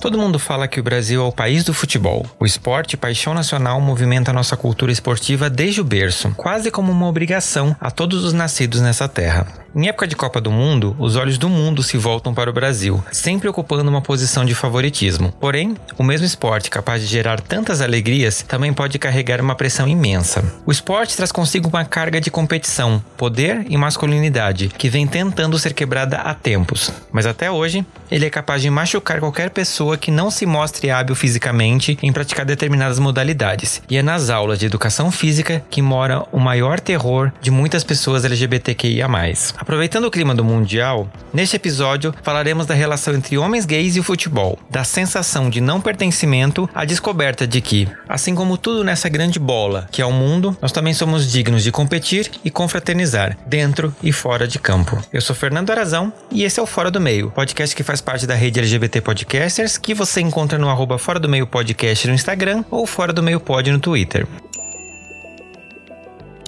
Todo mundo fala que o Brasil é o país do futebol. O esporte, paixão nacional, movimenta nossa cultura esportiva desde o berço, quase como uma obrigação a todos os nascidos nessa terra. Em época de Copa do Mundo, os olhos do mundo se voltam para o Brasil, sempre ocupando uma posição de favoritismo. Porém, o mesmo esporte capaz de gerar tantas alegrias também pode carregar uma pressão imensa. O esporte traz consigo uma carga de competição, poder e masculinidade que vem tentando ser quebrada há tempos, mas até hoje ele é capaz de machucar qualquer pessoa que não se mostre hábil fisicamente em praticar determinadas modalidades. E é nas aulas de educação física que mora o maior terror de muitas pessoas LGBTQIA. Aproveitando o clima do Mundial, neste episódio falaremos da relação entre homens gays e o futebol, da sensação de não pertencimento à descoberta de que, assim como tudo nessa grande bola que é o mundo, nós também somos dignos de competir e confraternizar, dentro e fora de campo. Eu sou Fernando Arazão e esse é o Fora do Meio, podcast que faz parte da rede LGBT Podcasters, que você encontra no arroba Fora do Meio Podcast no Instagram ou Fora do Meio Pod no Twitter.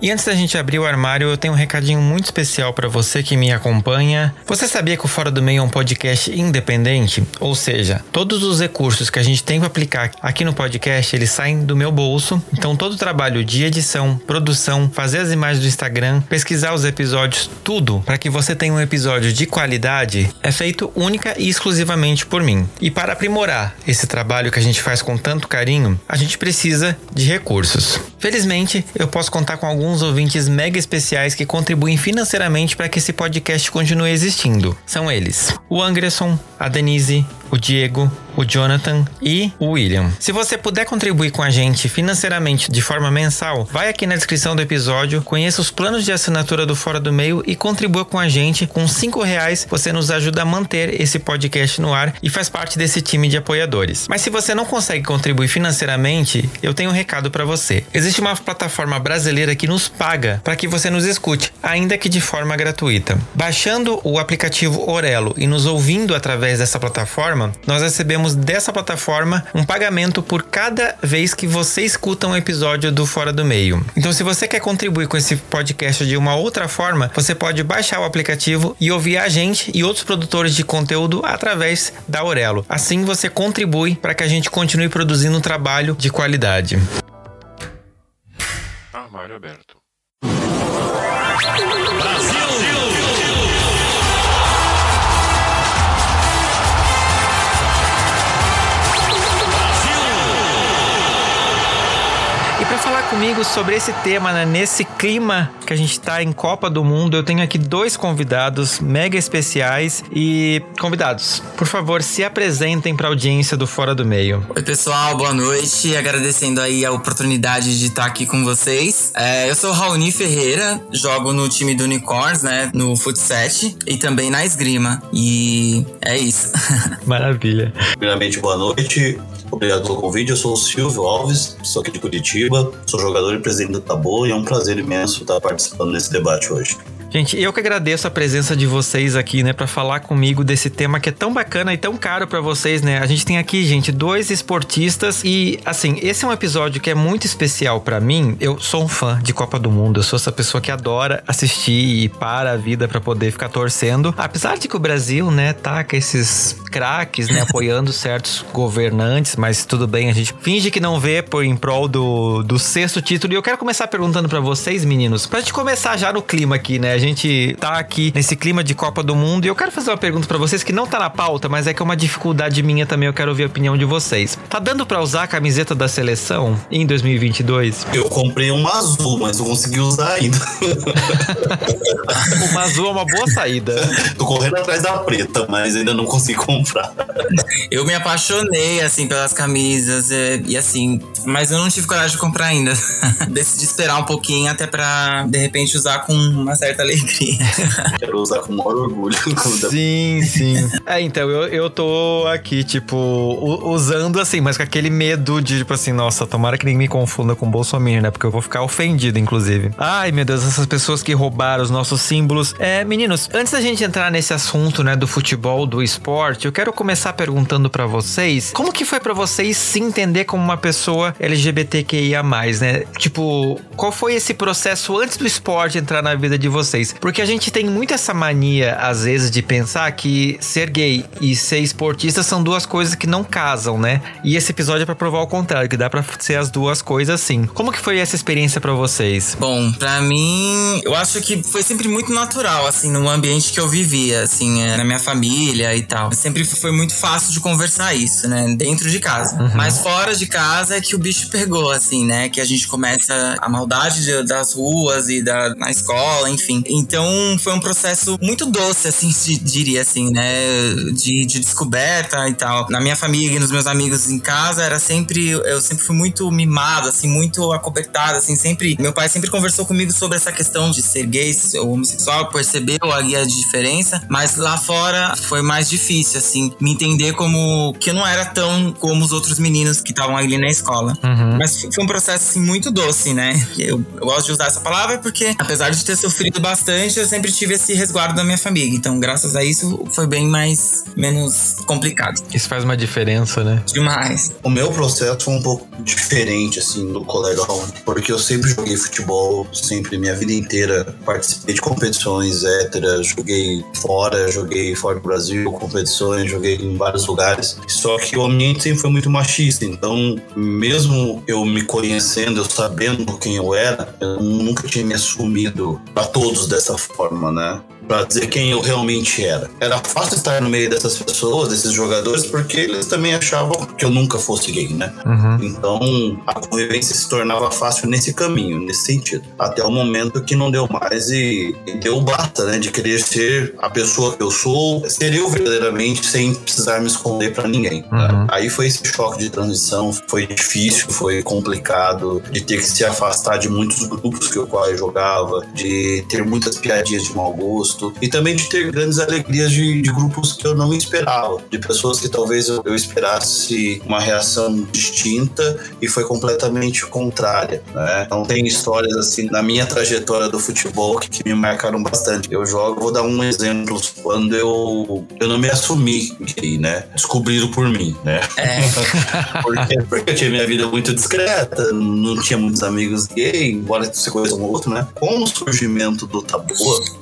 E antes da gente abrir o armário, eu tenho um recadinho muito especial para você que me acompanha. Você sabia que o Fora do Meio é um podcast independente? Ou seja, todos os recursos que a gente tem para aplicar aqui no podcast, eles saem do meu bolso. Então todo o trabalho de edição, produção, fazer as imagens do Instagram, pesquisar os episódios, tudo para que você tenha um episódio de qualidade, é feito única e exclusivamente por mim. E para aprimorar esse trabalho que a gente faz com tanto carinho, a gente precisa de recursos. Felizmente, eu posso contar com alguns alguns ouvintes mega especiais que contribuem financeiramente para que esse podcast continue existindo. São eles: o Anderson, a Denise, o Diego, o Jonathan e o William. Se você puder contribuir com a gente financeiramente de forma mensal, vai aqui na descrição do episódio, conheça os planos de assinatura do Fora do Meio e contribua com a gente. Com cinco reais você nos ajuda a manter esse podcast no ar e faz parte desse time de apoiadores. Mas se você não consegue contribuir financeiramente, eu tenho um recado para você. Existe uma plataforma brasileira que nos paga para que você nos escute, ainda que de forma gratuita. Baixando o aplicativo Orelo e nos ouvindo através dessa plataforma plataforma, nós recebemos dessa plataforma um pagamento por cada vez que você escuta um episódio do Fora do Meio. Então, se você quer contribuir com esse podcast de uma outra forma, você pode baixar o aplicativo e ouvir a gente e outros produtores de conteúdo através da Aurelo. Assim você contribui para que a gente continue produzindo um trabalho de qualidade. Armário aberto. comigo sobre esse tema, né? Nesse clima que a gente tá em Copa do Mundo, eu tenho aqui dois convidados mega especiais e convidados, por favor, se apresentem para a audiência do Fora do Meio. Oi, pessoal, boa noite. Agradecendo aí a oportunidade de estar aqui com vocês. É, eu sou Raoni Ferreira, jogo no time do Unicorns, né? No Futset e também na esgrima. E é isso. Maravilha. Primeiramente, boa noite. Obrigado pelo convite. Eu sou o Silvio Alves, sou aqui de Curitiba, sou jogador e presidente do Tabu e é um prazer imenso estar participando desse debate hoje. Gente, eu que agradeço a presença de vocês aqui, né, para falar comigo desse tema que é tão bacana e tão caro para vocês, né? A gente tem aqui, gente, dois esportistas e assim, esse é um episódio que é muito especial para mim. Eu sou um fã de Copa do Mundo, eu sou essa pessoa que adora assistir e para a vida para poder ficar torcendo. Apesar de que o Brasil, né, tá com esses craques, né, apoiando certos governantes, mas tudo bem, a gente finge que não vê por em prol do, do sexto título. E eu quero começar perguntando para vocês, meninos, pra gente começar já no clima aqui, né? Gente tá aqui nesse clima de Copa do Mundo e eu quero fazer uma pergunta para vocês que não tá na pauta, mas é que é uma dificuldade minha também, eu quero ouvir a opinião de vocês. Tá dando para usar a camiseta da seleção em 2022? Eu comprei uma azul, mas não consegui usar ainda. uma azul é uma boa saída. Tô correndo atrás da preta, mas ainda não consegui comprar. Eu me apaixonei, assim, pelas camisas e, e assim, mas eu não tive coragem de comprar ainda. Decidi esperar um pouquinho até para de repente usar com uma certa alegria. Quero usar com o maior orgulho. sim, sim. É, então, eu, eu tô aqui, tipo, usando assim, mas com aquele medo de, tipo assim, nossa, tomara que ninguém me confunda com Bolsonaro, né? Porque eu vou ficar ofendido, inclusive. Ai, meu Deus, essas pessoas que roubaram os nossos símbolos. É, meninos, antes da gente entrar nesse assunto, né, do futebol, do esporte, eu quero começar perguntando para vocês, como que foi para vocês se entender como uma pessoa LGBTQIA+, né? Tipo, qual foi esse processo antes do esporte entrar na vida de vocês? Porque a gente tem muito essa mania, às vezes, de pensar que ser gay e ser esportista são duas coisas que não casam, né? E esse episódio é pra provar o contrário, que dá pra ser as duas coisas sim. Como que foi essa experiência para vocês? Bom, para mim, eu acho que foi sempre muito natural, assim, no ambiente que eu vivia, assim, é, na minha família e tal. Sempre foi muito fácil de conversar isso, né? Dentro de casa. Uhum. Mas fora de casa é que o bicho pegou, assim, né? Que a gente começa a maldade de, das ruas e da, na escola, enfim. Então foi um processo muito doce, assim, de, diria assim, né? De, de descoberta e tal. Na minha família e nos meus amigos em casa era sempre. Eu sempre fui muito mimado, assim, muito acobertado, assim, sempre. Meu pai sempre conversou comigo sobre essa questão de ser gay ou homossexual, percebeu a guia de diferença, mas lá fora foi mais difícil, assim, me entender como que eu não era tão como os outros meninos que estavam ali na escola. Uhum. Mas foi um processo, assim, muito doce, né? Eu, eu gosto de usar essa palavra porque, apesar de ter sofrido bastante, eu sempre tive esse resguardo da minha família. Então, graças a isso, foi bem mais, menos complicado. Isso faz uma diferença, né? Demais. O meu processo foi um pouco diferente, assim, do colega porque eu sempre joguei futebol, sempre, minha vida inteira, participei de competições héteras, joguei fora, joguei fora do Brasil, competições, joguei em vários lugares. Só que o ambiente sempre foi muito machista, então, mesmo eu me conhecendo, eu sabendo quem eu era, eu nunca tinha me assumido a todos dessa forma, né? Para dizer quem eu realmente era. Era fácil estar no meio dessas pessoas, desses jogadores, porque eles também achavam que eu nunca fosse gay, né? Uhum. Então a convivência se tornava fácil nesse caminho, nesse sentido. Até o momento que não deu mais e, e deu basta, né? De querer ser a pessoa que eu sou, ser eu verdadeiramente, sem precisar me esconder para ninguém. Né? Uhum. Aí foi esse choque de transição, foi difícil, foi complicado, de ter que se afastar de muitos grupos que eu quase jogava, de ter muitas piadinhas de mau gosto gosto e também de ter grandes alegrias de, de grupos que eu não esperava, de pessoas que talvez eu, eu, esperasse uma reação distinta e foi completamente contrária. Né? Então tem histórias assim na minha trajetória do futebol que, que me marcaram bastante. Eu jogo, vou dar um exemplo quando eu eu não me assumi gay, né? Descobriram por mim, né? É. porque, porque eu tinha minha vida muito discreta, não tinha muitos amigos gay, embora você conheça um outro, né? Com o surgimento do Tabu,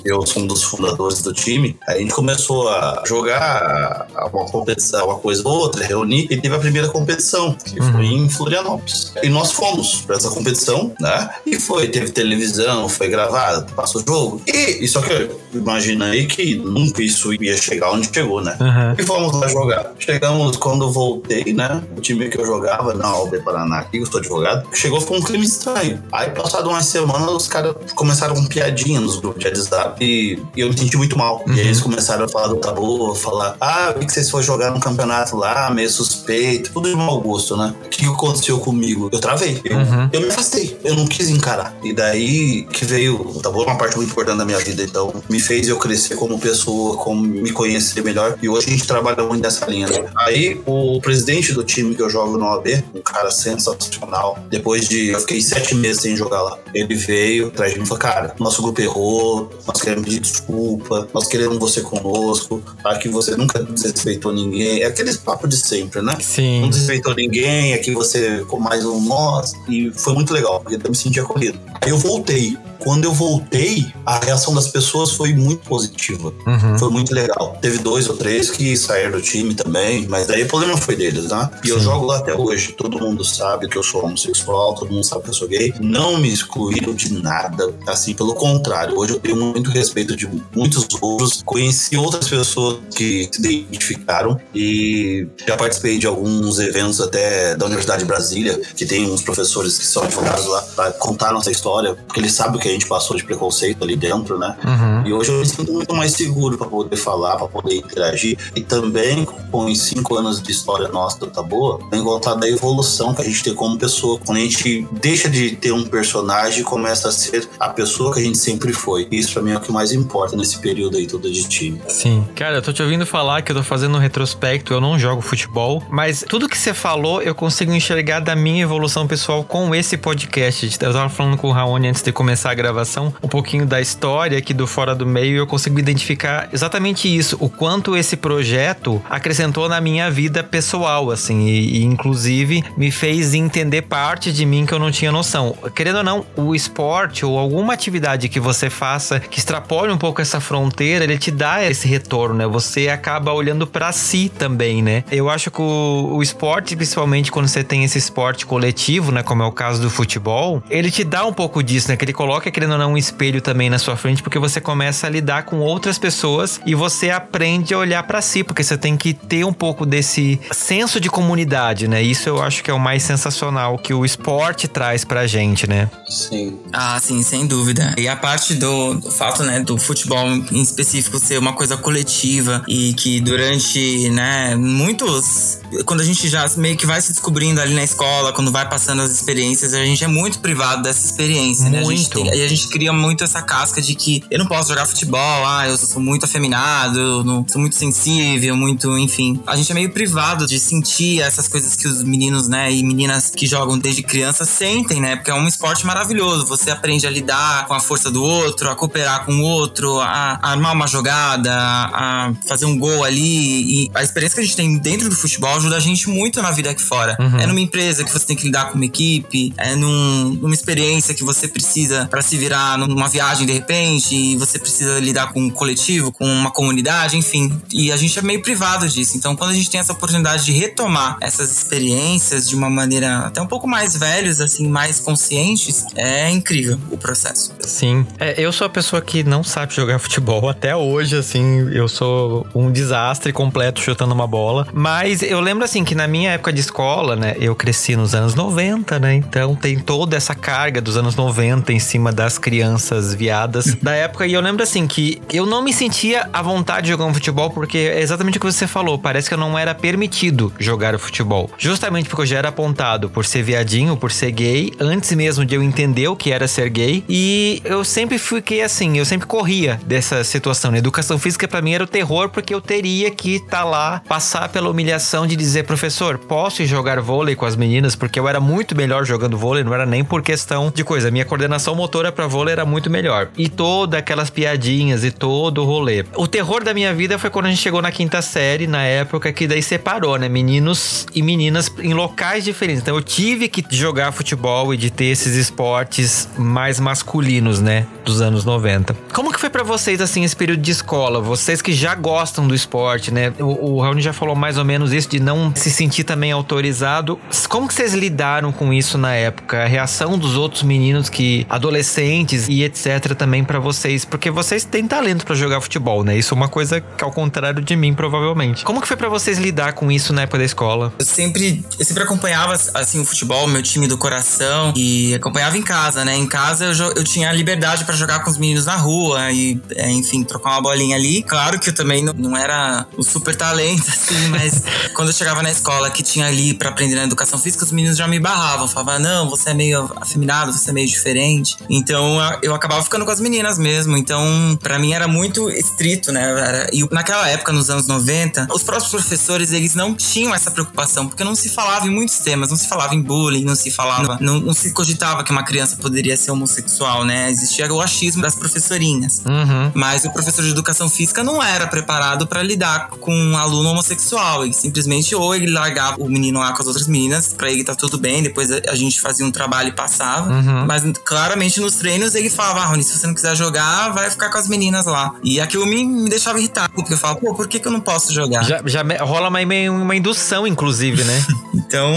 eu sou um dos fundadores do time, a gente começou a jogar uma competição, uma coisa ou outra, reunir, e teve a primeira competição, que uhum. foi em Florianópolis. E nós fomos para essa competição, né? E foi, teve televisão, foi gravado, passou o jogo. E, e só que imagina aí que nunca isso ia chegar onde chegou, né? Uhum. E fomos lá jogar. Chegamos quando voltei, né? O time que eu jogava na OB Paraná, aqui, eu sou advogado, chegou com um clima estranho. Aí, passado umas semanas, os caras começaram com piadinha nos grupos de WhatsApp e eu me senti muito mal. Uhum. E eles começaram a falar do tabu, falar, ah, vi que vocês foram jogar num campeonato lá, meio suspeito, tudo de mau gosto, né? O que aconteceu comigo? Eu travei. Eu, uhum. eu me afastei. Eu não quis encarar. E daí que veio, o tabu é uma parte muito importante da minha vida, então me fez eu crescer como pessoa, como me conhecer melhor. E hoje a gente trabalha muito nessa linha. Né? Aí o presidente do time que eu jogo no OAB, um cara sensacional, depois de. Eu fiquei sete meses sem jogar lá. Ele veio atrás de mim e falou: Cara, nosso grupo errou, nós queremos pedir desculpa, nós queremos você conosco, aqui você nunca desrespeitou ninguém. É aquele papo de sempre, né? Sim. Não desrespeitou ninguém, aqui você com mais um nós. E foi muito legal, porque eu me senti acolhido. Aí eu voltei quando eu voltei, a reação das pessoas foi muito positiva. Uhum. Foi muito legal. Teve dois ou três que saíram do time também, mas daí o problema foi deles, né? E Sim. eu jogo lá até hoje. Todo mundo sabe que eu sou homossexual, todo mundo sabe que eu sou gay. Não me excluíram de nada. Assim, pelo contrário, hoje eu tenho muito respeito de muitos outros. Conheci outras pessoas que se identificaram e já participei de alguns eventos até da Universidade de Brasília, que tem uns professores que são advogados lá, pra contar nossa história, porque eles sabem o que a gente passou de preconceito ali dentro, né? Uhum. E hoje eu me sinto muito mais seguro para poder falar, para poder interagir. E também, com os cinco anos de história nossa do Taboa, tem contar da evolução que a gente tem como pessoa. Quando a gente deixa de ter um personagem e começa a ser a pessoa que a gente sempre foi. Isso pra mim é o que mais importa nesse período aí todo de time. Sim. Cara, eu tô te ouvindo falar que eu tô fazendo um retrospecto, eu não jogo futebol, mas tudo que você falou eu consigo enxergar da minha evolução pessoal com esse podcast. Eu tava falando com o Raoni antes de começar a gravação, um pouquinho da história aqui do Fora do Meio, eu consigo identificar exatamente isso, o quanto esse projeto acrescentou na minha vida pessoal, assim, e, e inclusive me fez entender parte de mim que eu não tinha noção. Querendo ou não, o esporte ou alguma atividade que você faça que extrapole um pouco essa fronteira, ele te dá esse retorno, né? Você acaba olhando para si também, né? Eu acho que o, o esporte, principalmente quando você tem esse esporte coletivo, né, como é o caso do futebol, ele te dá um pouco disso, né? Que ele coloca, querendo ou não, um espelho também na sua frente, porque você começa a lidar com outras pessoas e você aprende a olhar para si, porque você tem que ter um pouco desse senso de comunidade, né? Isso eu acho que é o mais sensacional que o esporte traz pra gente, né? Sim. Ah, sim, sem dúvida. E a parte do, do fato, né, do futebol em específico ser uma coisa coletiva e que durante, né, muitos quando a gente já meio que vai se descobrindo ali na escola, quando vai passando as experiências, a gente é muito privado dessa experiência, né? Muito. A gente tem, e a gente cria muito essa casca de que eu não posso jogar futebol, ah, eu sou muito afeminado, não, sou muito sensível, muito, enfim. A gente é meio privado de sentir essas coisas que os meninos, né, e meninas que jogam desde criança sentem, né? Porque é um esporte maravilhoso. Você aprende a lidar com a força do outro, a cooperar com o outro, a, a armar uma jogada, a fazer um gol ali. E a experiência que a gente tem dentro do futebol ajuda a gente muito na vida aqui fora. Uhum. É numa empresa que você tem que lidar com uma equipe, é num, numa experiência que você precisa para se virar numa viagem de repente, e você precisa lidar com um coletivo, com uma comunidade, enfim. E a gente é meio privado disso. Então, quando a gente tem essa oportunidade de retomar essas experiências de uma maneira até um pouco mais velhos, assim, mais conscientes, é incrível o processo. Sim. É, eu sou a pessoa que não sabe jogar futebol até hoje, assim. Eu sou um desastre completo chutando uma bola. Mas eu lembro, assim, que na minha época de escola, né? Eu cresci nos anos 90, né? Então tem toda essa carga dos anos 90 em cima das crianças viadas da época. E eu lembro, assim, que eu não me sentia à vontade de jogar um futebol porque é exatamente o que você falou. Parece que eu não era permitido jogar o futebol. Justamente porque eu já era apontado por ser viadinho, por ser gay, antes mesmo de eu entender o que era ser gay. E eu sempre fiquei assim, eu sempre corria dessa situação. Educação física para mim era o terror porque eu teria que estar tá lá, passar pela humilhação de dizer, professor, posso jogar vôlei com as meninas? Porque eu era muito melhor jogando vôlei, não era nem por questão de coisa. Minha coordenação motora para vôlei era muito melhor. E todas aquelas piadinhas e todo o rolê. O terror da minha vida foi quando a gente chegou na quinta série, na época que daí separou, né? Meninos e meninas em locais diferentes. Então eu tive que jogar futebol e de ter esses esportes mais masculinos, né? Dos anos 90. Como que foi para vocês, assim, esse período de escola? Vocês que já gostam do esporte, né? O, o Raoni já falou mais ou menos isso, de não se sentir também autorizado. Como que vocês lidaram com isso na época? A reação dos outros meninos que... Adolescentes e etc. também para vocês. Porque vocês têm talento para jogar futebol, né? Isso é uma coisa que ao contrário de mim, provavelmente. Como que foi para vocês lidar com isso na época da escola? Eu sempre, eu sempre acompanhava, assim, o futebol, meu time do coração. E acompanhava em casa, né? Em casa eu, eu tinha liberdade pra jogar com os meninos na rua e, é, enfim, trocar uma bolinha ali. Claro que eu também não, não era o super talento, assim, mas quando eu chegava na escola que tinha ali pra aprender na educação física, os meninos já me barravam. Falavam, não, você é meio afeminado, você é meio diferente. Então eu- acabava ficando com as meninas mesmo. Então, pra mim era muito estrito, né? Era- e naquela época, nos anos 90, os próprios professores, eles não tinham essa preocupação, porque não se falava em muitos temas, não se falava em bullying, não se falava, não, não se cogitava que uma criança poderia ser homossexual, né? Existia o achismo das professorinhas. Uhum. Mas o professor de educação física não era preparado pra lidar com um aluno homossexual. Ele simplesmente ou ele largava o menino lá com as outras meninas, pra ele tá tudo bem, depois a gente fazia um trabalho e passava. Uhum. Mas claramente nos treinos ele falava: ah, Rony, se você não quiser jogar, vai ficar com as meninas lá. E aquilo me, me deixava irritado, porque eu falava, pô, por que, que eu não posso jogar? Já, já rola uma, uma indução, inclusive, né? Então,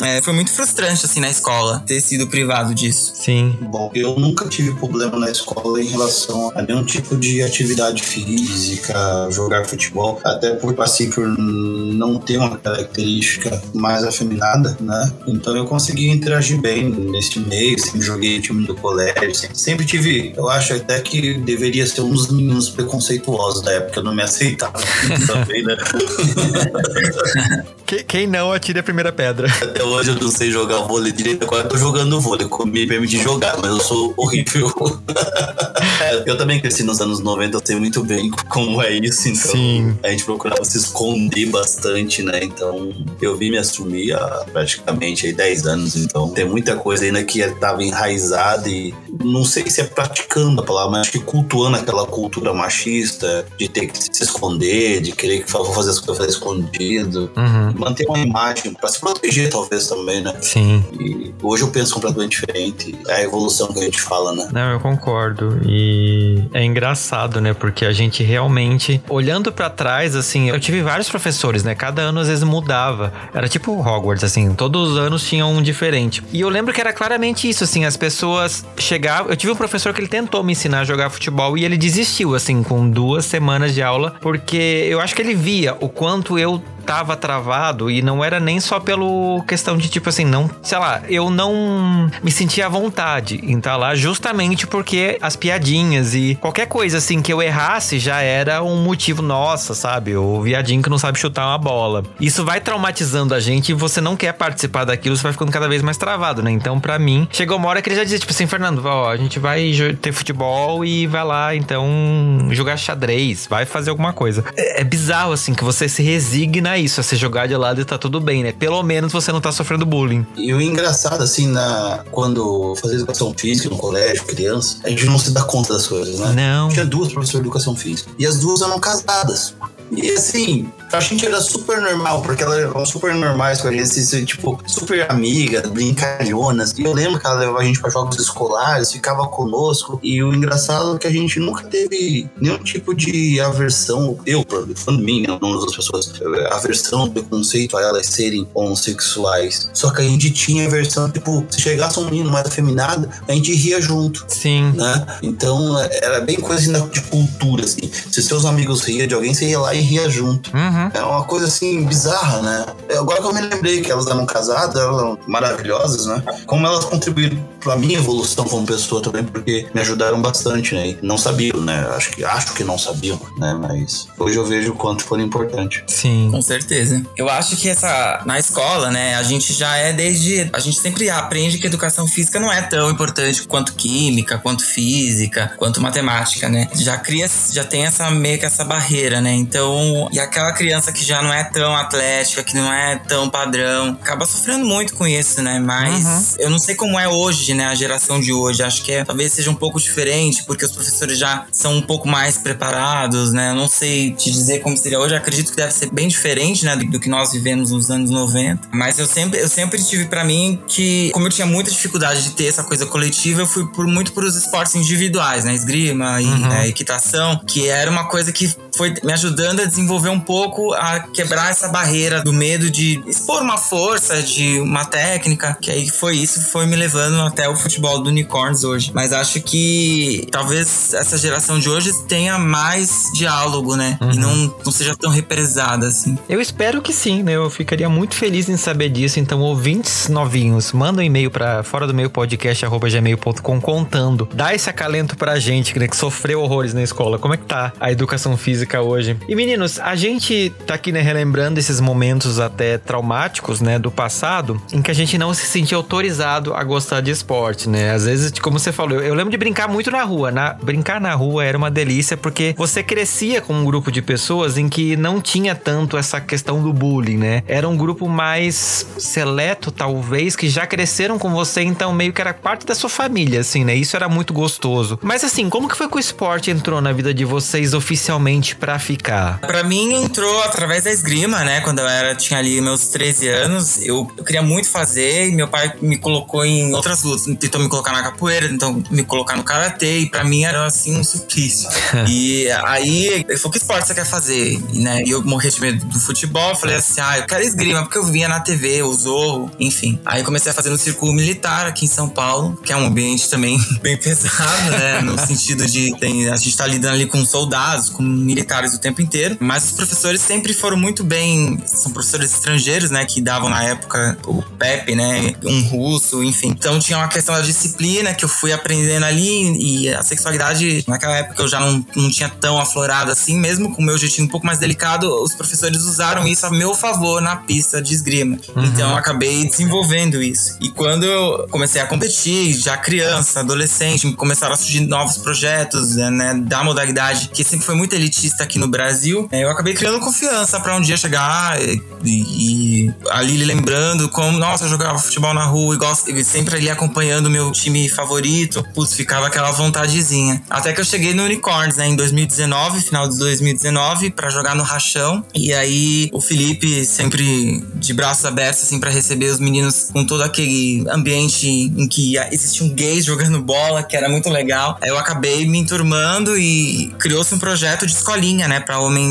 é, foi muito frustrante, assim, na escola, ter sido privado disso. Sim. Bom, eu nunca tive problema na escola em relação a nenhum tipo de atividade física, jogar futebol, até por passei por não ter uma característica mais afeminada, né? Então eu consegui interagir bem nesse meio, sempre joguei time do colégio, sempre, sempre tive, eu acho até que deveria ser um dos meninos preconceituosos da época, eu não me aceitava também, né? Quem não atire a primeira pedra. Até hoje eu não sei jogar vôlei direito, agora eu tô jogando vôlei, me permite jogar, mas eu sou horrível. eu também cresci nos anos 90, eu sei muito bem como é isso, então Sim. a gente procurava se esconder bastante, né? Então eu vim me assumir há praticamente aí 10 anos, então tem muita coisa ainda que estava enraizada e não sei se é praticando a palavra, mas acho que cultuando aquela cultura machista de ter que se esconder, de querer que fazer as coisas escondido, Uhum. manter uma imagem para se proteger talvez também, né? Sim. E hoje eu penso completamente diferente. É a evolução que a gente fala, né? Não, eu concordo. E é engraçado, né? Porque a gente realmente, olhando pra trás, assim, eu tive vários professores, né? Cada ano às vezes mudava. Era tipo Hogwarts, assim, todos os anos tinham um diferente. E eu lembro que era claramente isso, assim, as pessoas chegavam. Eu tive um professor que ele tentou me ensinar a jogar futebol e ele desistiu, assim, com duas semanas de aula, porque eu acho que ele via o quanto eu tava travado e não era nem só pelo questão de tipo assim, não, sei lá, eu não me sentia à vontade em estar lá justamente porque as piadinhas e qualquer coisa assim que eu errasse já era um motivo nossa, sabe? O viadinho que não sabe chutar uma bola. Isso vai traumatizando a gente e você não quer participar daquilo, você vai ficando cada vez mais travado, né? Então, pra mim, chegou uma hora que ele já dizia tipo assim, Fernando, ó, a gente vai ter futebol e vai lá, então, jogar xadrez, vai fazer alguma coisa. É, é bizarro assim que você se resigna a isso, a se jogar de lado e tá tudo bem, né? Pelo menos você não tá sofrendo bullying. E o engraçado, assim, na, quando fazia educação física no colégio, criança, a gente não se dá conta das coisas, né? Não. Tinha duas professoras de educação física. E as duas eram casadas. E assim, pra gente era super normal, porque elas eram super normais com a gente, assim, tipo, super amigas, brincalhonas. E eu lembro que ela levava a gente pra jogos escolares, ficava conosco. E o engraçado é que a gente nunca teve nenhum tipo de aversão, eu, falando de mim, né, não das outras pessoas, aversão, preconceito a elas serem homossexuais. Só que a gente tinha aversão, tipo, se chegasse um menino mais afeminado, a gente ria junto Sim. né? Então era bem coisa assim, de cultura, assim. Se seus amigos riam de alguém, você ia lá e ria junto. Uhum. É uma coisa assim bizarra, né? Agora que eu me lembrei que elas eram casadas, elas eram maravilhosas, né? Como elas contribuíram pra minha evolução como pessoa também, porque me ajudaram bastante, né? E não sabiam, né? Acho que acho que não sabiam, né? Mas hoje eu vejo o quanto foram importantes. Sim. Com certeza. Eu acho que essa na escola, né, a gente já é desde a gente sempre aprende que educação física não é tão importante quanto química, quanto física, quanto matemática, né? Já cria já tem essa meio que essa barreira, né? Então, e aquela criança que já não é tão atlética, que não é tão padrão, acaba sofrendo muito com isso, né? Mas eu não sei como é hoje, né, a geração de hoje. Acho que é, talvez seja um pouco diferente, porque os professores já são um pouco mais preparados, né? Eu não sei te dizer como seria hoje. Eu acredito que deve ser bem diferente, né, do, do que nós vivemos nos anos 90. Mas eu sempre, eu sempre tive pra mim que, como eu tinha muita dificuldade de ter essa coisa coletiva, eu fui por muito por os esportes individuais, né? Esgrima e né, equitação, que era uma coisa que foi me ajudando a desenvolver um pouco, a quebrar essa barreira do medo de expor uma força, de uma técnica, que aí foi isso, foi me levando até o futebol do Unicorns hoje. Mas acho que talvez essa geração de hoje tenha mais diálogo, né? E não, não seja tão represada assim. Eu espero que sim, né? Eu ficaria muito feliz em saber disso. Então, ouvintes novinhos, manda um e-mail para fora do meio podcast gmail.com contando. Dá esse acalento pra gente, né, que sofreu horrores na escola. Como é que tá a educação física hoje? E meninos, a gente tá aqui, né, relembrando esses momentos até traumáticos, né, do passado, em que a gente não se sentia autorizado a gostar de esporte, né? Às vezes, como você falou, eu, eu lembro de brincar muito na rua. Na, brincar na rua era uma delícia porque você crescia com um grupo de pessoas em que não tinha tanto essa questão do bullying, né? Era um grupo mais seleto, talvez, que já cresceram com você, então meio que era parte da sua família, assim, né? Isso era muito gostoso. Mas assim, como que foi que o esporte entrou na vida de vocês oficialmente pra ficar? Pra mim entrou através da esgrima, né? Quando eu era, tinha ali meus 13 anos, eu, eu queria muito fazer e meu pai me colocou em outras lutas. Tentou me colocar na capoeira, tentou me colocar no karatê e pra mim era assim um suplício. e aí ele falou: que esporte você quer fazer? E, né, e eu morri de medo do futebol, eu falei assim: ah, eu quero esgrima, porque eu via na TV, o Zorro, enfim. Aí comecei a fazer no círculo militar aqui em São Paulo, que é um ambiente também bem pesado, né? No sentido de tem, a gente tá lidando ali com soldados, com militares o tempo inteiro. Mas os professores sempre foram muito bem. São professores estrangeiros, né? Que davam na época o Pepe, né? Um russo, enfim. Então tinha uma questão da disciplina que eu fui aprendendo ali e a sexualidade, naquela época eu já não, não tinha tão aflorado assim, mesmo com o meu jeitinho um pouco mais delicado, os professores usaram isso a meu favor na pista de esgrima. Uhum. Então eu acabei desenvolvendo isso. E quando eu comecei a competir, já criança, adolescente, começaram a surgir novos projetos, né, da modalidade que sempre foi muito elitista aqui no Brasil, eu acabei criando confiança para um dia chegar e, e, ali lembrando como, nossa, eu jogava futebol na rua e, sempre ali acompanhando o meu time favorito, putz, ficava aquela vontadezinha. Até que eu cheguei no Unicorns, né, em 2019, final de 2019, para jogar no Rachão. E aí o Felipe sempre de braços abertos, assim, para receber os meninos com todo aquele ambiente em que existiam gays jogando bola, que era muito legal. Aí eu acabei me enturmando e criou-se um projeto de escolinha, né, para homens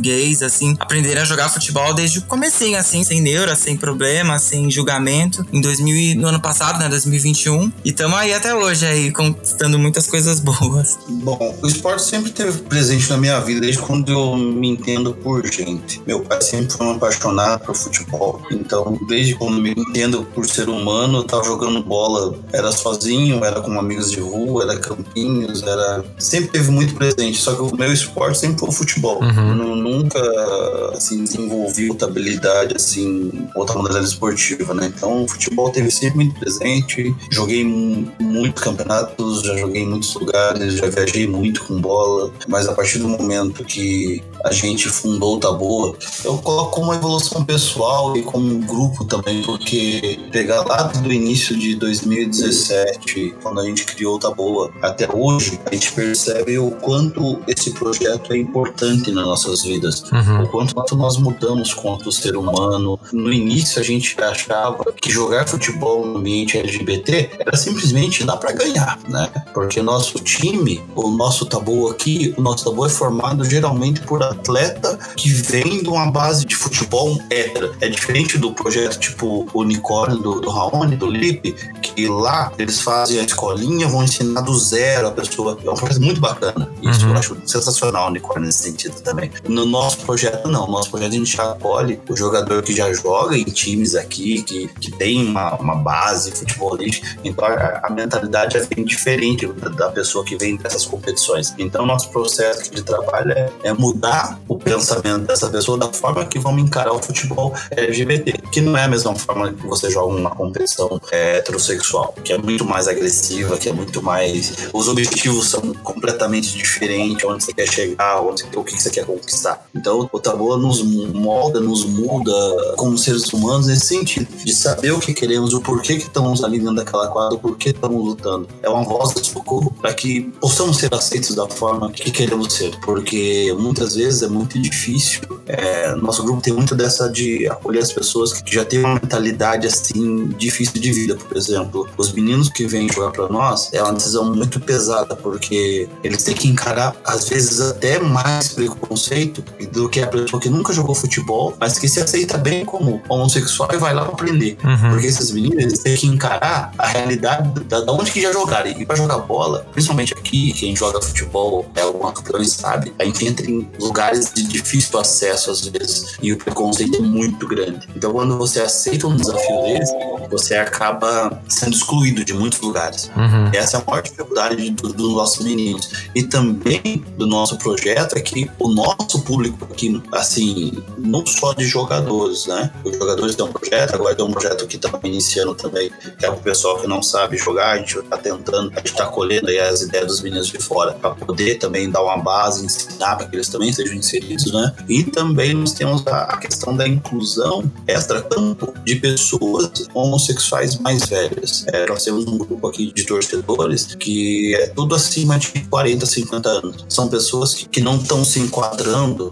gays, assim, aprenderem a jogar futebol desde o comecinho, assim, sem neura, sem problema, sem julgamento. Em 2000, no ano passado, né, 2021. E estamos aí até hoje, aí, conquistando muitas coisas boas. Bom, o esporte sempre teve presente na minha vida desde quando eu me entendo por gente. Meu pai sempre foi um apaixonado por futebol. Então, desde quando me entendo por ser humano, eu tava jogando bola, era sozinho, era com amigos de rua, era campinhos, era. Sempre teve muito presente. Só que o meu esporte sempre foi o futebol. Uhum. Eu nunca, assim, desenvolvi outra habilidade, assim, outra modalidade esportiva, né? Então, o futebol teve sempre muito presente. Joguei muitos campeonatos, já joguei em muitos lugares, já viajei muito com bola. Mas a partir do momento que a gente fundou o Taboa, eu coloco uma evolução pessoal e como um grupo também, porque pegar lá do início de 2017, quando a gente criou o Taboa, até hoje, a gente percebe o quanto esse projeto é importante nas nossas vidas, uhum. o quanto nós mudamos quanto ser humano. No início, a gente achava que jogar futebol no ambiente LGBT era simplesmente dar para ganhar, né? Porque nosso time, o nosso Taboa aqui, o nosso Taboa é formado geralmente por atleta que vem de uma base de futebol hétero. É diferente do projeto tipo Unicórnio do, do Raoni, do Lipe, que lá eles fazem a escolinha, vão ensinar do zero a pessoa. É um projeto muito bacana. Isso uhum. eu acho sensacional Unicórnio nesse sentido também. No nosso projeto, não. No nosso projeto a gente acolhe o jogador que já joga em times aqui, que, que tem uma, uma base futebolística. Então a, a mentalidade é bem diferente da, da pessoa que vem dessas competições. Então nosso processo de trabalho é, é mudar o pensamento dessa pessoa da forma que vamos encarar o futebol LGBT, que não é a mesma forma que você joga uma competição heterossexual, que é muito mais agressiva, que é muito mais. Os objetivos são completamente diferentes, onde você quer chegar, onde, o que você quer conquistar. Então, o Taboa nos molda, nos muda como seres humanos nesse sentido, de saber o que queremos, o porquê que estamos ali dentro daquela quadra, o porquê estamos lutando. É uma voz de socorro para que possamos ser aceitos da forma que queremos ser, porque muitas vezes é muito difícil. É, nosso grupo tem muito dessa de acolher as pessoas que já têm uma mentalidade assim difícil de vida, por exemplo. Os meninos que vêm jogar para nós é uma decisão muito pesada porque eles têm que encarar às vezes até mais preconceito do que a pessoa que nunca jogou futebol, mas que se aceita bem como homossexual e vai lá para aprender. Uhum. Porque esses meninos têm que encarar a realidade da, da onde que já jogaram. E para jogar bola, principalmente aqui, quem joga futebol é alguma campeões sabe, a gente entra em lugares lugares de difícil acesso às vezes e o preconceito é muito grande. Então, quando você aceita um desafio desse, você acaba sendo excluído de muitos lugares. Uhum. Essa é a maior dificuldade dos do nossos meninos. E também do nosso projeto é que o nosso público aqui, assim, não só de jogadores, né? Os jogadores têm um projeto, agora tem um projeto que está iniciando também, que é o pessoal que não sabe jogar, a gente está tentando, a gente está colhendo aí as ideias dos meninos de fora para poder também dar uma base, ensinar para que eles também sejam inseridos, né? E também nós temos a questão da inclusão extra-campo de pessoas homossexuais mais velhas. É, nós temos um grupo aqui de torcedores que é tudo acima de 40, 50 50 anos. São pessoas que, que não estão se enquadrando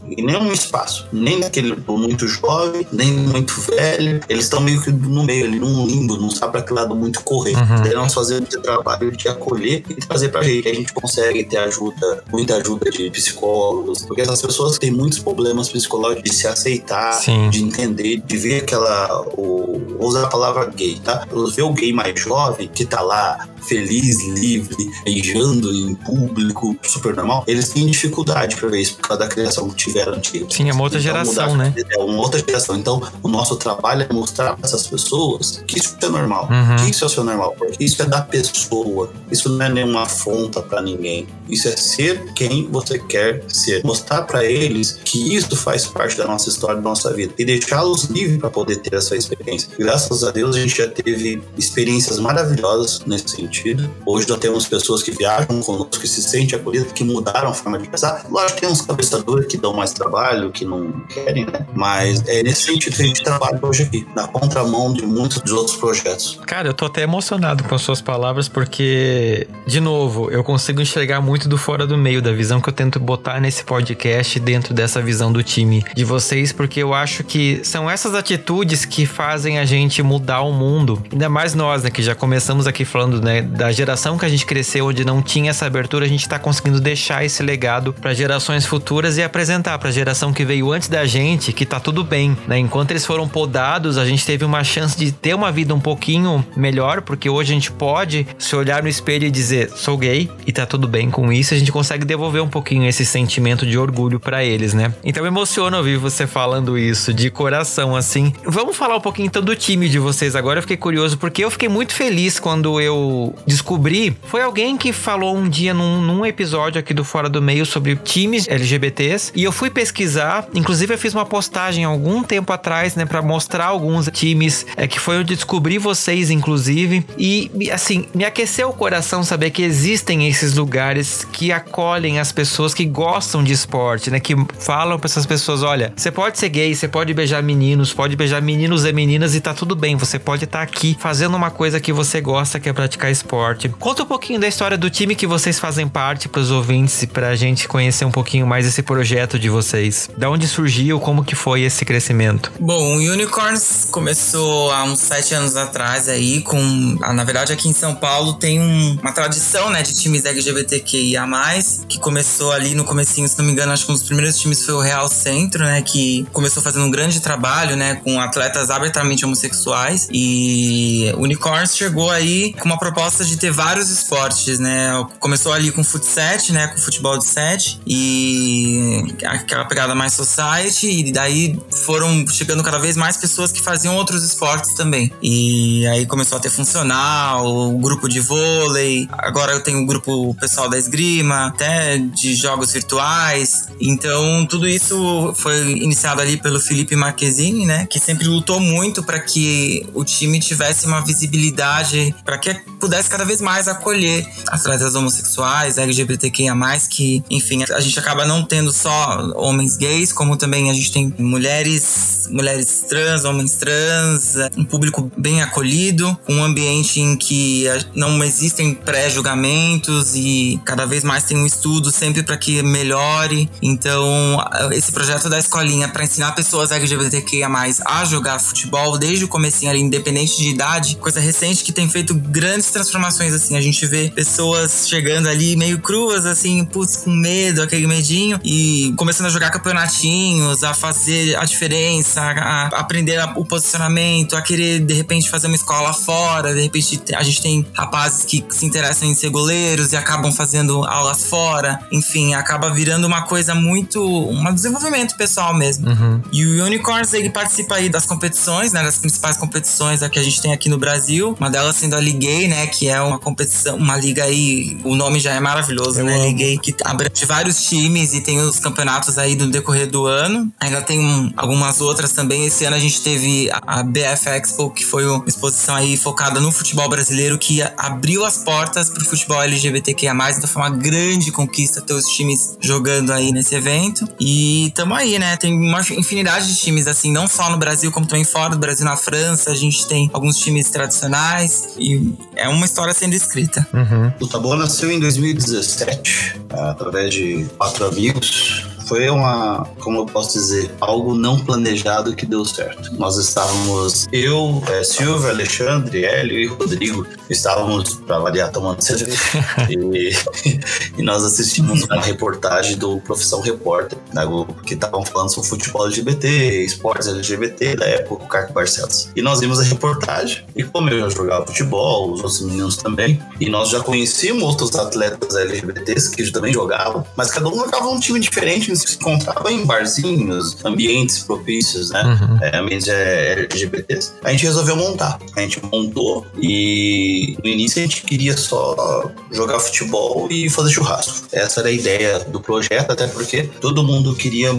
em nenhum espaço, nem naquele muito jovem, nem muito velho. Eles estão meio que no meio ali, num limbo, não sabe para que lado muito correr. Uhum. Daí nós fazemos esse trabalho de acolher e trazer pra gente. A gente consegue ter ajuda, muita ajuda de psicólogos, porque essas pessoas têm muitos problemas psicológicos de se aceitar, Sim. de entender, de ver aquela. O, vou usar a palavra gay, tá? Ver o gay mais jovem que tá lá feliz, livre, beijando em público, super normal, eles têm dificuldade para ver isso por causa da criação que tiveram antiga. Sim, é uma outra então, geração, né? É uma outra geração. Então, o nosso trabalho é mostrar para essas pessoas que isso é normal. Uhum. Que isso é o seu normal. Porque isso é da pessoa. Isso não é nenhuma afronta para ninguém. Isso é ser quem você quer ser. Mostrar para eles que isso faz parte da nossa história, da nossa vida. E deixá-los livres para poder ter essa experiência. Graças a Deus, a gente já teve experiências maravilhosas nesse sentido sentido. Hoje nós temos pessoas que viajam conosco, que se sentem acolhidas, que mudaram a forma de pensar. Lógico tem uns cabeçadores que dão mais trabalho, que não querem, né? Mas é nesse sentido que a gente trabalha hoje aqui, na contramão de muitos dos outros projetos. Cara, eu tô até emocionado com as suas palavras, porque, de novo, eu consigo enxergar muito do fora do meio, da visão que eu tento botar nesse podcast dentro dessa visão do time de vocês, porque eu acho que são essas atitudes que fazem a gente mudar o mundo. Ainda mais nós, né, que já começamos aqui falando, né, da geração que a gente cresceu, onde não tinha essa abertura, a gente está conseguindo deixar esse legado para gerações futuras e apresentar para a geração que veio antes da gente que tá tudo bem, né? Enquanto eles foram podados, a gente teve uma chance de ter uma vida um pouquinho melhor, porque hoje a gente pode se olhar no espelho e dizer, sou gay e tá tudo bem com isso, a gente consegue devolver um pouquinho esse sentimento de orgulho para eles, né? Então emociona ouvir você falando isso de coração assim. Vamos falar um pouquinho então do time de vocês agora. Eu fiquei curioso porque eu fiquei muito feliz quando eu descobri foi alguém que falou um dia num, num, episódio aqui do Fora do Meio sobre times LGBTs e eu fui pesquisar. Inclusive, eu fiz uma postagem algum tempo atrás, né, para mostrar alguns times é, que foi onde descobri vocês, inclusive. E assim, me aqueceu o coração saber que existem esses lugares que acolhem as pessoas que gostam de esporte, né, que falam para essas pessoas: olha, você pode ser gay, você pode beijar meninos, pode beijar meninos e meninas e tá tudo bem. Você pode estar tá aqui fazendo uma coisa que você gosta, que é praticar esporte. Conta um pouquinho da história do time que vocês fazem parte para os ouvintes e para a gente conhecer um pouquinho mais esse projeto de vocês. Da onde surgiu, como que foi esse crescimento? Bom, o Unicorns começou há uns sete anos atrás aí com... Ah, na verdade, aqui em São Paulo tem um, uma tradição, né, de times LGBTQIA+, que começou ali no comecinho, se não me engano, acho que um dos primeiros times foi o Real Centro, né, que começou fazendo um grande trabalho, né, com atletas abertamente homossexuais e o Unicorns chegou aí com uma proposta gosta de ter vários esportes, né? Começou ali com futset, né? Com futebol de set e aquela pegada mais society e daí foram chegando cada vez mais pessoas que faziam outros esportes também. E aí começou a ter funcional, o grupo de vôlei, agora eu tenho o grupo pessoal da esgrima, até de jogos virtuais. Então tudo isso foi iniciado ali pelo Felipe Marquezini, né? Que sempre lutou muito para que o time tivesse uma visibilidade, para que pudesse cada vez mais acolher atletas homossexuais, LGBTQIA+, que, enfim, a gente acaba não tendo só homens gays, como também a gente tem mulheres, mulheres trans, homens trans, um público bem acolhido, um ambiente em que não existem pré-julgamentos e cada vez mais tem um estudo sempre para que melhore. Então, esse projeto da escolinha para ensinar pessoas LGBTQIA+, a jogar futebol desde o comecinho ali, independente de idade, coisa recente que tem feito grandes transformações transformações, assim. A gente vê pessoas chegando ali meio cruas, assim, putz, com medo, aquele medinho, e começando a jogar campeonatinhos, a fazer a diferença, a, aprender o posicionamento, a querer, de repente, fazer uma escola fora. De repente, a gente tem rapazes que se interessam em ser goleiros e acabam fazendo aulas fora. Enfim, acaba virando uma coisa muito. um desenvolvimento pessoal mesmo. Uhum. E o Unicorns, ele participa aí das competições, né? Das principais competições que a gente tem aqui no Brasil. Uma delas sendo a Liguei, né? Que é uma competição, uma liga aí, o nome já é maravilhoso, Eu né? Amo. Liga que abrange vários times e tem os campeonatos aí do decorrer do ano. Ainda tem um, algumas outras também. Esse ano a gente teve a BF Expo, que foi uma exposição aí focada no futebol brasileiro, que abriu as portas pro futebol LGBTQIA+, então foi uma grande conquista ter os times jogando aí nesse evento. E tamo aí, né? Tem uma infinidade de times, assim, não só no Brasil, como também fora do Brasil, na França. A gente tem alguns times tradicionais e é uma história sendo escrita. Uhum. O Taboa nasceu em 2017, através de quatro amigos foi uma, como eu posso dizer, algo não planejado que deu certo. Nós estávamos, eu, é, Silvio, Alexandre, Hélio e Rodrigo, estávamos, para variar, tomando cerveja. e, e, nós assistimos uma reportagem do Profissão Repórter, na Globo, que estavam falando sobre futebol LGBT, esportes LGBT, da época, o Carco Barcelos. E nós vimos a reportagem, e como eu já jogava futebol, os outros meninos também, e nós já conhecíamos outros atletas LGBTs que também jogavam, mas cada um jogava um time diferente se encontrava em barzinhos, ambientes propícios, né? Uhum. É, ambientes é, LGBTs. A gente resolveu montar. A gente montou e no início a gente queria só jogar futebol e fazer churrasco. Essa era a ideia do projeto, até porque todo mundo queria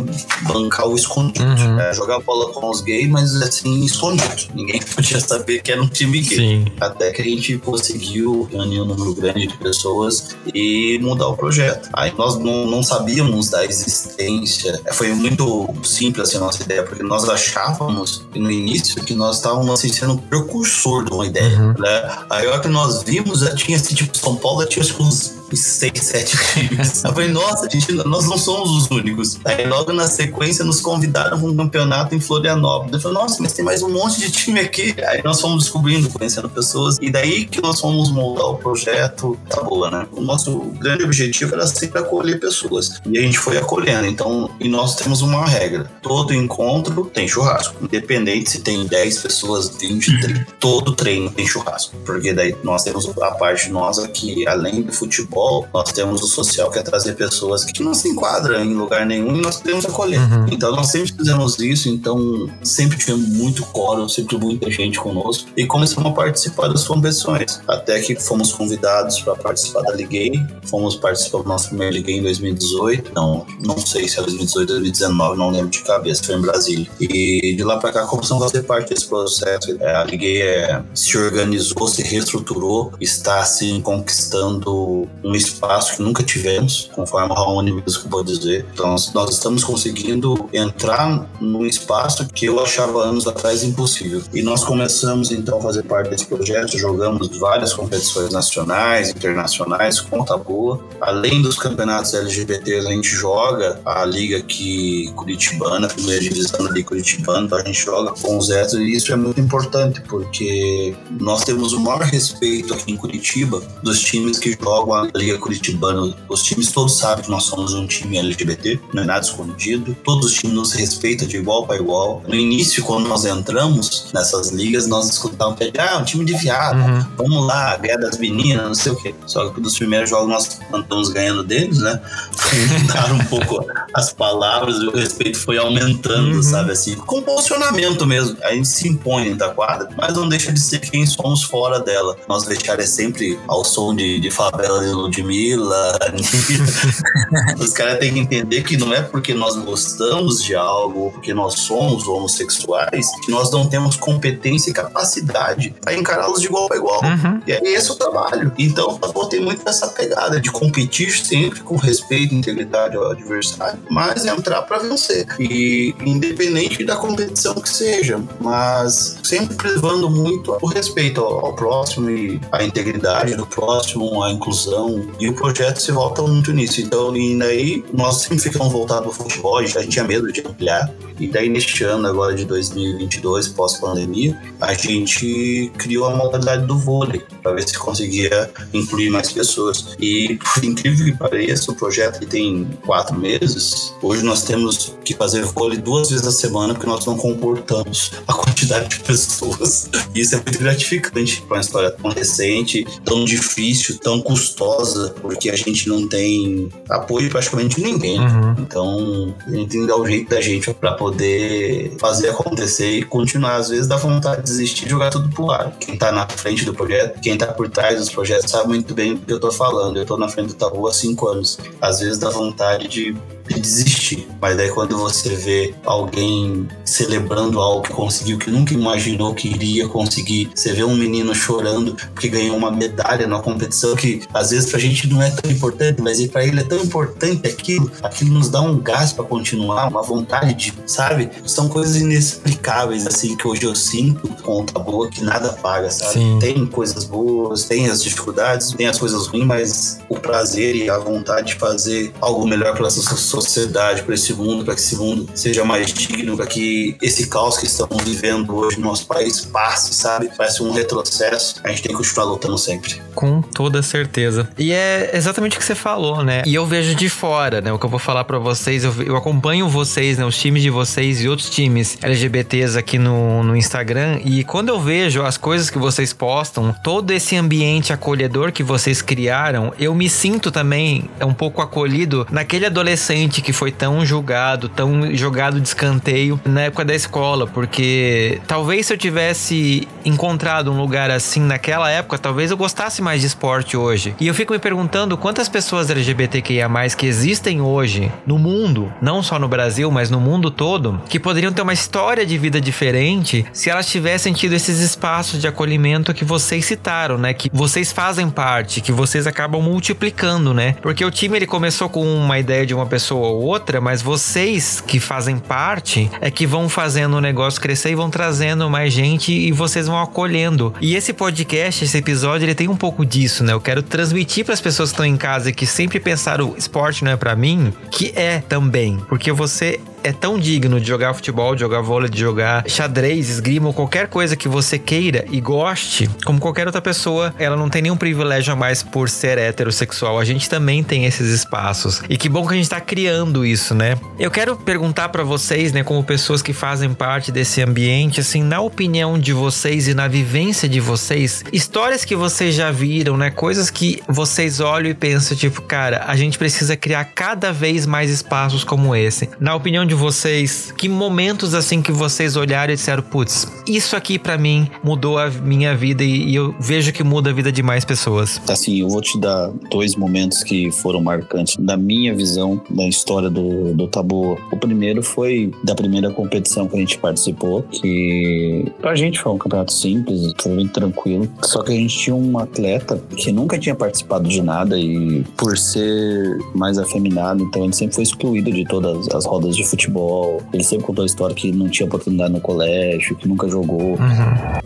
bancar o escondido. Uhum. Né? Jogar bola com os gays, mas assim, escondido. Ninguém podia saber que era um time gay. Sim. Até que a gente conseguiu reunir um número grande de pessoas e mudar o projeto. Aí nós não, não sabíamos da existência existência. É, foi muito simples assim, a nossa ideia, porque nós achávamos no início que nós estávamos assim, sendo precursor de uma ideia. Uhum. Né? Aí a hora que nós vimos, já tinha assim, tipo, São Paulo tinha uns seis, sete times. Eu falei, nossa, gente, nós não somos os únicos. Aí logo na sequência nos convidaram para um campeonato em Florianópolis. Eu falei, nossa, mas tem mais um monte de time aqui. Aí nós fomos descobrindo, conhecendo pessoas. E daí que nós fomos moldar o projeto, tá boa, né? O nosso grande objetivo era sempre acolher pessoas. E a gente foi acolhendo. Então, e nós temos uma regra: todo encontro tem churrasco. Independente se tem 10 pessoas, 20, 30. Todo treino tem churrasco. Porque daí nós temos a parte nossa que, além do futebol, futebol, nós temos o social que é trazer pessoas que não se enquadram em lugar nenhum e nós podemos acolher. Uhum. Então nós sempre fizemos isso, então sempre tivemos muito coro, sempre muita gente conosco e começamos a participar das competições. Até que fomos convidados para participar da Liguei, fomos participar do nosso primeiro Liguei em 2018, não, não sei se é 2018 ou 2019, não lembro de cabeça, foi em Brasília. E de lá para cá começamos a fazer parte desse processo. É, a Liguei é, se organizou, se reestruturou, está assim conquistando um espaço que nunca tivemos, conforme o Raoni mesmo vou dizer. Então, nós estamos conseguindo entrar num espaço que eu achava anos atrás impossível. E nós começamos então a fazer parte desse projeto, jogamos várias competições nacionais, internacionais, conta boa. Além dos campeonatos LGBTs, a gente joga a liga aqui curitibana, a primeira divisão ali curitibana, então a gente joga com os héteros e isso é muito importante, porque nós temos o maior respeito aqui em Curitiba dos times que jogam a Liga Curitibana, os times todos sabem que nós somos um time LGBT, não é nada escondido. Todos os times nos respeitam de igual para igual. No início, quando nós entramos nessas ligas, nós escutávamos que ah, um time de viado, uhum. vamos lá, guerra das meninas, não sei o quê. Só que dos primeiros jogos nós estamos ganhando deles, né? Mudaram um pouco as palavras e o respeito foi aumentando, uhum. sabe? Assim, com posicionamento mesmo. A gente se impõe da quadra, mas não deixa de ser quem somos fora dela. Nós deixar é sempre ao som de, de favela de Ludmilla. Os caras têm que entender que não é porque nós gostamos de algo ou porque nós somos homossexuais que nós não temos competência e capacidade para encará-los de igual para igual. Uhum. E é esse o trabalho. Então, eu tem muito essa pegada de competir sempre com respeito e integridade ao adversário, mas entrar para vencer. E independente da competição que seja, mas sempre privando muito o respeito ao, ao próximo e a integridade do próximo, a inclusão, e o projeto se volta muito nisso. Então, e daí nós sempre ficamos voltados ao futebol, a gente tinha medo de ampliar. E daí, neste ano agora de 2022, pós-pandemia, a gente criou a modalidade do vôlei, para ver se conseguia incluir mais pessoas. E, por incrível que pareça, o projeto tem quatro meses, hoje nós temos que fazer vôlei duas vezes a semana, porque nós não comportamos a quantidade de pessoas. E isso é muito gratificante para uma história tão recente, tão difícil, tão custosa, porque a gente não tem apoio praticamente de ninguém. Uhum. Então, a gente tem que dar o jeito da gente para poder fazer acontecer e continuar. Às vezes dá vontade de desistir e jogar tudo pro ar. Quem tá na frente do projeto, quem tá por trás dos projetos sabe muito bem do que eu tô falando. Eu tô na frente do Tabu há cinco anos. Às vezes dá vontade de de desistir. Mas daí quando você vê alguém celebrando algo que conseguiu, que nunca imaginou que iria conseguir, você vê um menino chorando porque ganhou uma medalha na competição que às vezes pra gente não é tão importante, mas para ele é tão importante aquilo, aquilo nos dá um gás para continuar, uma vontade de, sabe? São coisas inexplicáveis assim que hoje eu sinto o boa que nada paga, sabe? Sim. Tem coisas boas, tem as dificuldades, tem as coisas ruins, mas o prazer e a vontade de fazer algo melhor para essa sociedade, para esse mundo, para que esse mundo seja mais digno, para que esse caos que estamos vivendo hoje no nosso país passe, sabe? Parece um retrocesso. A gente tem que continuar lutando sempre. Com toda certeza. E é exatamente o que você falou, né? E eu vejo de fora, né? O que eu vou falar para vocês, eu, eu, acompanho vocês, né? Os times de vocês e outros times LGBTs aqui no, no Instagram. E quando eu vejo as coisas que vocês postam, todo esse ambiente acolhedor que vocês criaram, eu me sinto também um pouco acolhido naquele adolescente que foi tão julgado, tão jogado de escanteio na época da escola, porque talvez se eu tivesse encontrado um lugar assim naquela época, talvez eu gostasse mais de esporte hoje. E eu fico me perguntando quantas pessoas LGBTQIA+, que existem hoje no mundo, não só no Brasil, mas no mundo todo, que poderiam ter uma história de vida diferente se elas tivessem tido esses espaços de acolhimento que vocês citaram, né? Que vocês fazem parte, que vocês acabam multiplicando, né? Porque o time ele começou com uma ideia de uma pessoa ou outra, mas vocês que fazem parte é que vão fazendo o negócio crescer e vão trazendo mais gente e vocês vão acolhendo. E esse podcast, esse episódio, ele tem um pouco disso, né? Eu quero transmitir para as pessoas que estão em casa e que sempre pensaram esporte não é para mim, que é também, porque você é tão digno de jogar futebol, de jogar vôlei, de jogar xadrez, esgrima ou qualquer coisa que você queira e goste, como qualquer outra pessoa, ela não tem nenhum privilégio a mais por ser heterossexual. A gente também tem esses espaços. E que bom que a gente tá criando isso, né? Eu quero perguntar para vocês, né, como pessoas que fazem parte desse ambiente, assim, na opinião de vocês e na vivência de vocês, histórias que vocês já viram, né, coisas que vocês olham e pensam, tipo, cara, a gente precisa criar cada vez mais espaços como esse. Na opinião de vocês, que momentos assim que vocês olharam e disseram, putz, isso aqui para mim mudou a minha vida e, e, eu vejo que muda a vida de mais pessoas? Assim, eu vou te dar dois momentos que foram marcantes da minha visão da história do, do Tabu. O primeiro foi da primeira competição que a gente participou, que pra gente foi um campeonato simples, foi bem tranquilo. Só que a gente tinha um atleta que nunca tinha participado de nada e por ser mais afeminado, então ele sempre foi excluído de todas as rodas de futebol futebol. Ele sempre contou a história que não tinha oportunidade no colégio, que nunca jogou. Uhum.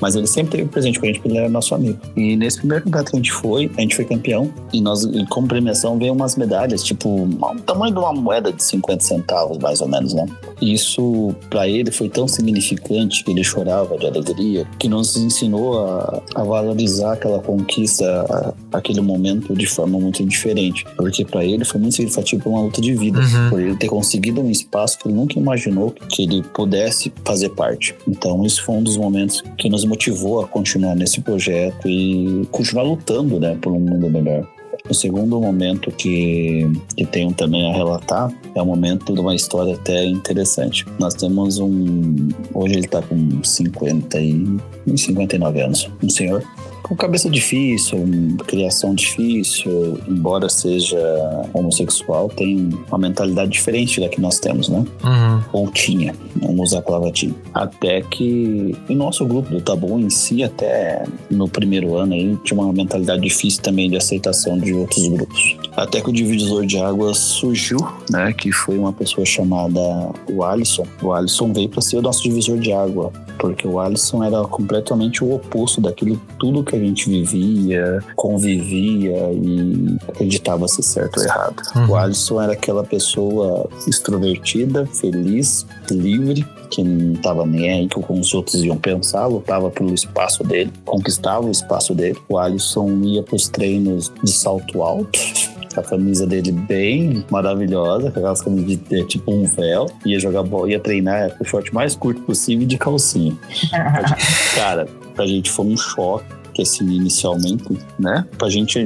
Mas ele sempre teve presente com a gente porque ele era nosso amigo. E nesse primeiro campeonato que a gente foi, a gente foi campeão. E nós, como premiação, veio umas medalhas, tipo, o tamanho de uma moeda de 50 centavos, mais ou menos, né? Isso, para ele, foi tão significante que ele chorava de alegria, que nos ensinou a, a valorizar aquela conquista, a, aquele momento de forma muito diferente. Porque para ele foi muito significativo uma luta de vida. Uhum. Por ele ter conseguido um espaço que ele nunca imaginou que ele pudesse fazer parte. Então, isso foi um dos momentos que nos motivou a continuar nesse projeto e continuar lutando, né, por um mundo melhor. O segundo momento que, que tenho também a relatar é o momento de uma história até interessante. Nós temos um. Hoje ele está com 50 e 59 anos. Um senhor com cabeça difícil, criação difícil, embora seja homossexual, tem uma mentalidade diferente da que nós temos, né? Uhum. Ou tinha, vamos usar a palavra tinha. Até que o nosso grupo do Tabu em si, até no primeiro ano aí, tinha uma mentalidade difícil também de aceitação de outros grupos. Até que o divisor de águas surgiu, né? Que foi uma pessoa chamada o Alisson. O Alisson veio para ser o nosso divisor de água, porque o Alisson era completamente o oposto daquilo tudo que a gente vivia, convivia e acreditava ser certo ou errado. Uhum. O Alisson era aquela pessoa extrovertida, feliz, livre, que não estava nem aí com os outros iam pensar, lutava pelo espaço dele, conquistava o espaço dele. O Alisson ia para os treinos de salto alto, a camisa dele bem maravilhosa, com aquelas camisas de é, tipo um véu, ia jogar bola, ia treinar com o short mais curto possível de calcinha. Cara, pra gente foi um choque que assim, inicialmente, né? Pra gente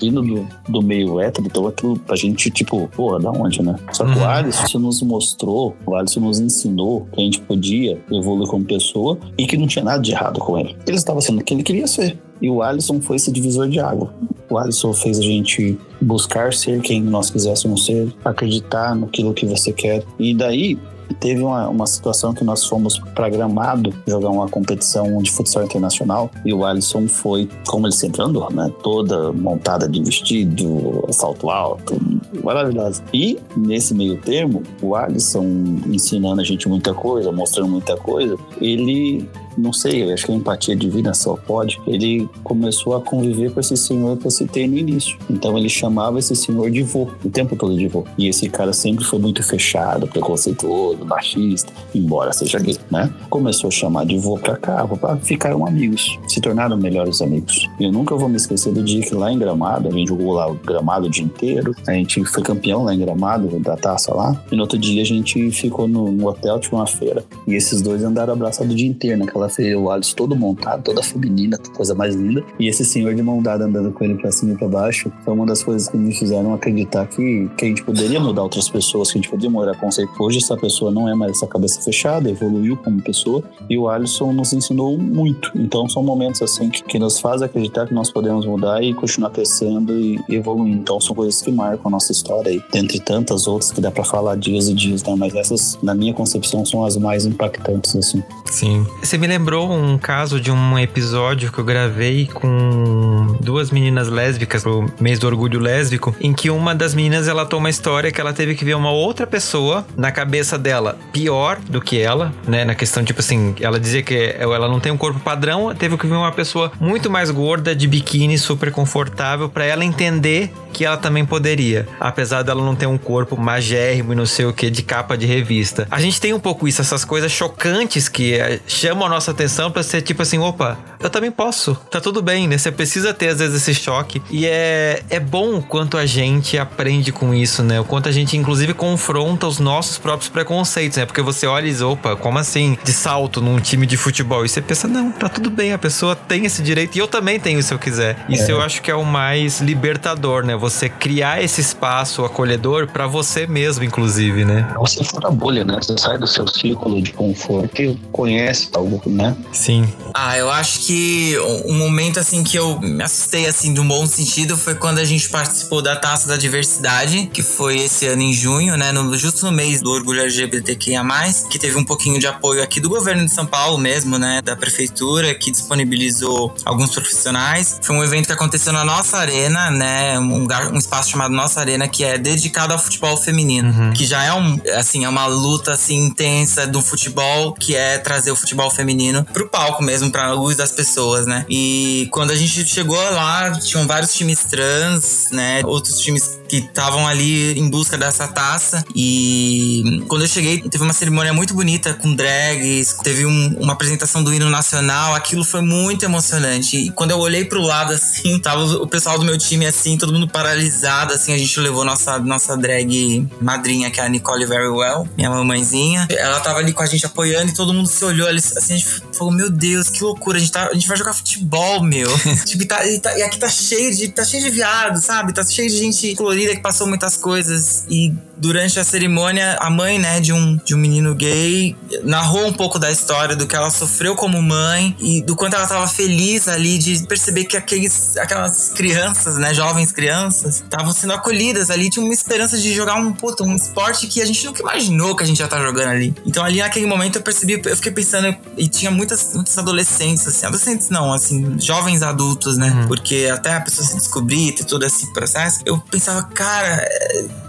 vindo do, do meio hétero, então aquilo pra gente, tipo, porra, da onde, né? Só que uhum. o Alisson nos mostrou, o Alisson nos ensinou que a gente podia evoluir como pessoa e que não tinha nada de errado com ele. Ele estava sendo o que ele queria ser. E o Alisson foi esse divisor de água. O Alisson fez a gente buscar ser quem nós quiséssemos ser, acreditar naquilo que você quer. E daí teve uma, uma situação que nós fomos para Gramado jogar uma competição de futsal internacional e o Alisson foi, como ele sempre andou, né? Toda montada de vestido, salto alto, maravilhosa. E nesse meio termo, o Alisson ensinando a gente muita coisa, mostrando muita coisa, ele não sei, acho que a empatia divina só pode, ele começou a conviver com esse senhor que eu citei no início. Então ele chamava esse senhor de vô, o tempo todo de vô. E esse cara sempre foi muito fechado, preconceituoso, machista, embora seja gay, né? Começou a chamar de vô pra cá, pra ficaram amigos, se tornaram melhores amigos. E eu nunca vou me esquecer do dia que lá em Gramado, a gente jogou lá o Gramado o dia inteiro, a gente foi campeão lá em Gramado, da taça lá, e no outro dia a gente ficou no, no hotel, tinha uma feira, e esses dois andaram abraçados o dia inteiro naquela ela fez o Alisson todo montado, toda feminina, coisa mais linda. E esse senhor de mão dada andando com ele pra cima e pra baixo foi uma das coisas que me fizeram acreditar que, que a gente poderia mudar outras pessoas, que a gente poderia mudar conceito. Hoje essa pessoa não é mais essa cabeça fechada, evoluiu como pessoa e o Alisson nos ensinou muito. Então são momentos assim que, que nos fazem acreditar que nós podemos mudar e continuar crescendo e, evoluindo. Então são coisas que marcam a nossa história aí, dentre tantas outras que dá para falar dias e dias, né? Mas essas, na minha concepção, são as mais impactantes, assim. Sim. Você me lembrou um caso de um episódio que eu gravei com duas meninas lésbicas pro mês do orgulho lésbico, em que uma das meninas ela toma uma história que ela teve que ver uma outra pessoa na cabeça dela pior do que ela, né? Na questão, tipo assim, ela dizia que ela não tem um corpo padrão, teve que ver uma pessoa muito mais gorda, de biquíni, super confortável, para ela entender que ela também poderia, apesar dela não ter um corpo magérrimo e não sei o que de capa de revista. A gente tem um pouco isso, essas coisas chocantes que eh, chamam a nossa atenção para ser tipo assim, opa, eu também posso, tá tudo bem, né? Você precisa ter às vezes esse choque e é, é bom o quanto a gente aprende com isso, né? O quanto a gente inclusive confronta os nossos próprios preconceitos, né? Porque você olha e diz, opa, como assim de salto num time de futebol? E você pensa, não, tá tudo bem, a pessoa tem esse direito e eu também tenho se eu quiser. Isso é. eu acho que é o mais libertador, né? você criar esse espaço acolhedor para você mesmo, inclusive, né? Você fura a bolha, né? Você sai do seu círculo de conforto e conhece algo, né? Sim. Ah, eu acho que um momento assim que eu me assustei assim de um bom sentido foi quando a gente participou da Taça da Diversidade, que foi esse ano em junho, né? No, justo no mês do orgulho LGBTQIA+, que teve um pouquinho de apoio aqui do governo de São Paulo mesmo, né? Da prefeitura, que disponibilizou alguns profissionais. Foi um evento que aconteceu na nossa arena, né? Um lugar lugar, um espaço chamado Nossa Arena, que é dedicado ao futebol feminino. Uhum. Que já é um, assim, é uma luta assim intensa do futebol, que é trazer o futebol feminino pro palco mesmo, pra luz das pessoas, né? E quando a gente chegou lá, tinham vários times trans, né? Outros times que estavam ali em busca dessa taça. E quando eu cheguei, teve uma cerimônia muito bonita com drags, teve um, uma apresentação do hino nacional. Aquilo foi muito emocionante. E quando eu olhei pro lado assim, tava o pessoal do meu time assim, todo mundo paralisado, assim. A gente levou nossa, nossa drag madrinha, que é a Nicole Very Well, minha mamãezinha. Ela tava ali com a gente apoiando e todo mundo se olhou ali, assim. Gente falou: Meu Deus, que loucura. A gente, tá, a gente vai jogar futebol, meu. tipo, e, tá, e, tá, e aqui tá cheio de, tá cheio de viado, sabe? Tá cheio de gente colorida que passou muitas coisas e durante a cerimônia a mãe, né, de um, de um menino gay narrou um pouco da história do que ela sofreu como mãe e do quanto ela estava feliz ali de perceber que aqueles, aquelas crianças, né, jovens crianças, estavam sendo acolhidas ali, tinha uma esperança de jogar um, puto, um esporte que a gente nunca imaginou que a gente já tá jogando ali. Então ali naquele momento eu percebi, eu fiquei pensando e tinha muitas, muitas adolescentes, assim, adolescentes não, assim, jovens adultos, né, uhum. porque até a pessoa se descobrir, ter todo esse processo, eu pensava, cara,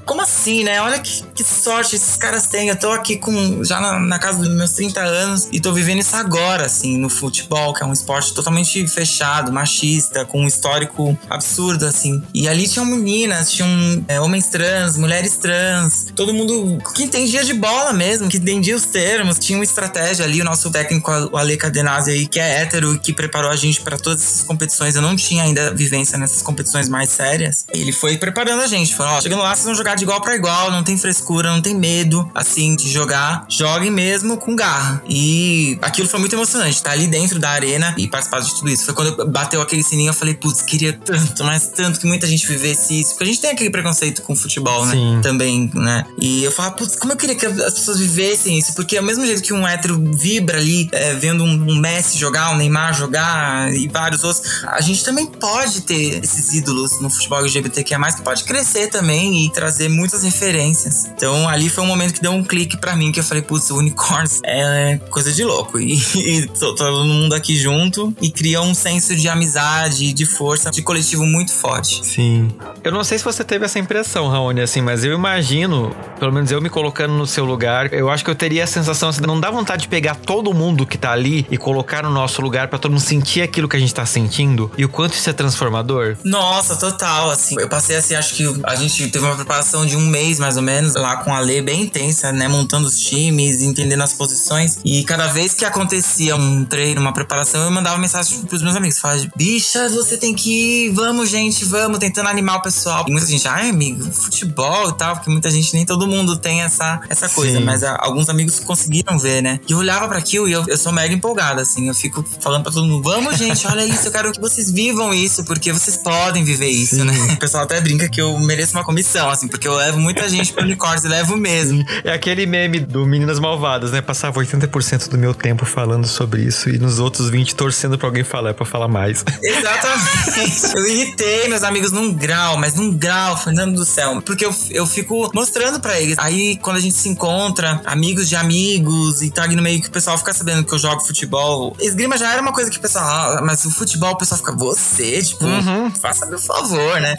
como assim, né? Olha que, que, sorte esses caras têm. Eu tô aqui com já na, na, casa dos meus 30 anos e tô vivendo isso agora, assim, no futebol, que é um esporte totalmente fechado, machista, com um histórico absurdo, assim. E ali tinham meninas, tinham é, homens trans, mulheres trans, todo mundo que entendia de bola mesmo, que entendia os termos, tinha uma estratégia ali. O nosso técnico, o Ale Cadenazzi aí, que é hétero, que preparou a gente para todas essas competições. Eu não tinha ainda vivência nessas competições mais sérias. Ele foi preparando a gente, falou: ó, chegando lá, vocês vão jogar de igual para igual, não tem frescura, não tem medo, assim, de jogar. Joguem mesmo com garra. E aquilo foi muito emocionante, tá ali dentro da arena e participar de tudo isso. Foi quando bateu aquele sininho, eu falei, putz, queria tanto, mas tanto que muita gente vivesse isso. Porque a gente tem aquele preconceito com o futebol, né? Sim. Também, né? E eu falava, putz, como eu queria que as pessoas vivessem isso. Porque ao mesmo jeito que um hétero vibra ali, é, vendo um, um Messi jogar, um Neymar jogar e vários outros, a gente também pode ter esses ídolos no futebol LGBTQIA+, que pode crescer também e trazer muitas referências. Então ali foi um momento que deu um clique para mim, que eu falei, putz, o Unicorns é coisa de louco. E, e todo mundo aqui junto e cria um senso de amizade, de força, de coletivo muito forte. Sim. Eu não sei se você teve essa impressão, Raoni, assim, mas eu imagino, pelo menos eu me colocando no seu lugar, eu acho que eu teria a sensação assim, não dá vontade de pegar todo mundo que tá ali e colocar no nosso lugar para todo mundo sentir aquilo que a gente tá sentindo e o quanto isso é transformador? Nossa, total, assim. Eu passei assim, acho que a gente teve uma preparação de um mês mais ou menos lá com a Lê bem intensa, né, montando os times, entendendo as posições e cada vez que acontecia um treino, uma preparação, eu mandava mensagem pros meus amigos, falava, bicha, você tem que ir, vamos gente, vamos, tentando animar o pessoal. E muita gente, ai amigo, futebol e tal, porque muita gente, nem todo mundo tem essa, essa coisa, Sim. mas a, alguns amigos conseguiram ver, né? E eu olhava para aquilo e eu, eu sou mega empolgada, assim, eu fico falando pra todo mundo, vamos gente, olha isso, eu quero que vocês vivam isso, porque vocês podem viver isso, Sim. né? O pessoal até brinca que eu mereço uma comissão, assim, porque eu levo muita gente pro unicórnio, eu levo mesmo. É aquele meme do Meninas Malvadas, né? Passava 80% do meu tempo falando sobre isso e nos outros 20 torcendo pra alguém falar, pra falar mais. Exatamente. Eu irritei meus amigos num grau, mas num grau, Fernando do céu. Porque eu, eu fico mostrando pra eles. Aí, quando a gente se encontra, amigos de amigos, e tá ali no meio que o pessoal fica sabendo que eu jogo futebol. Esgrima já era uma coisa que o pessoal, ah, mas o futebol o pessoal fica, você, tipo, faça meu favor, né?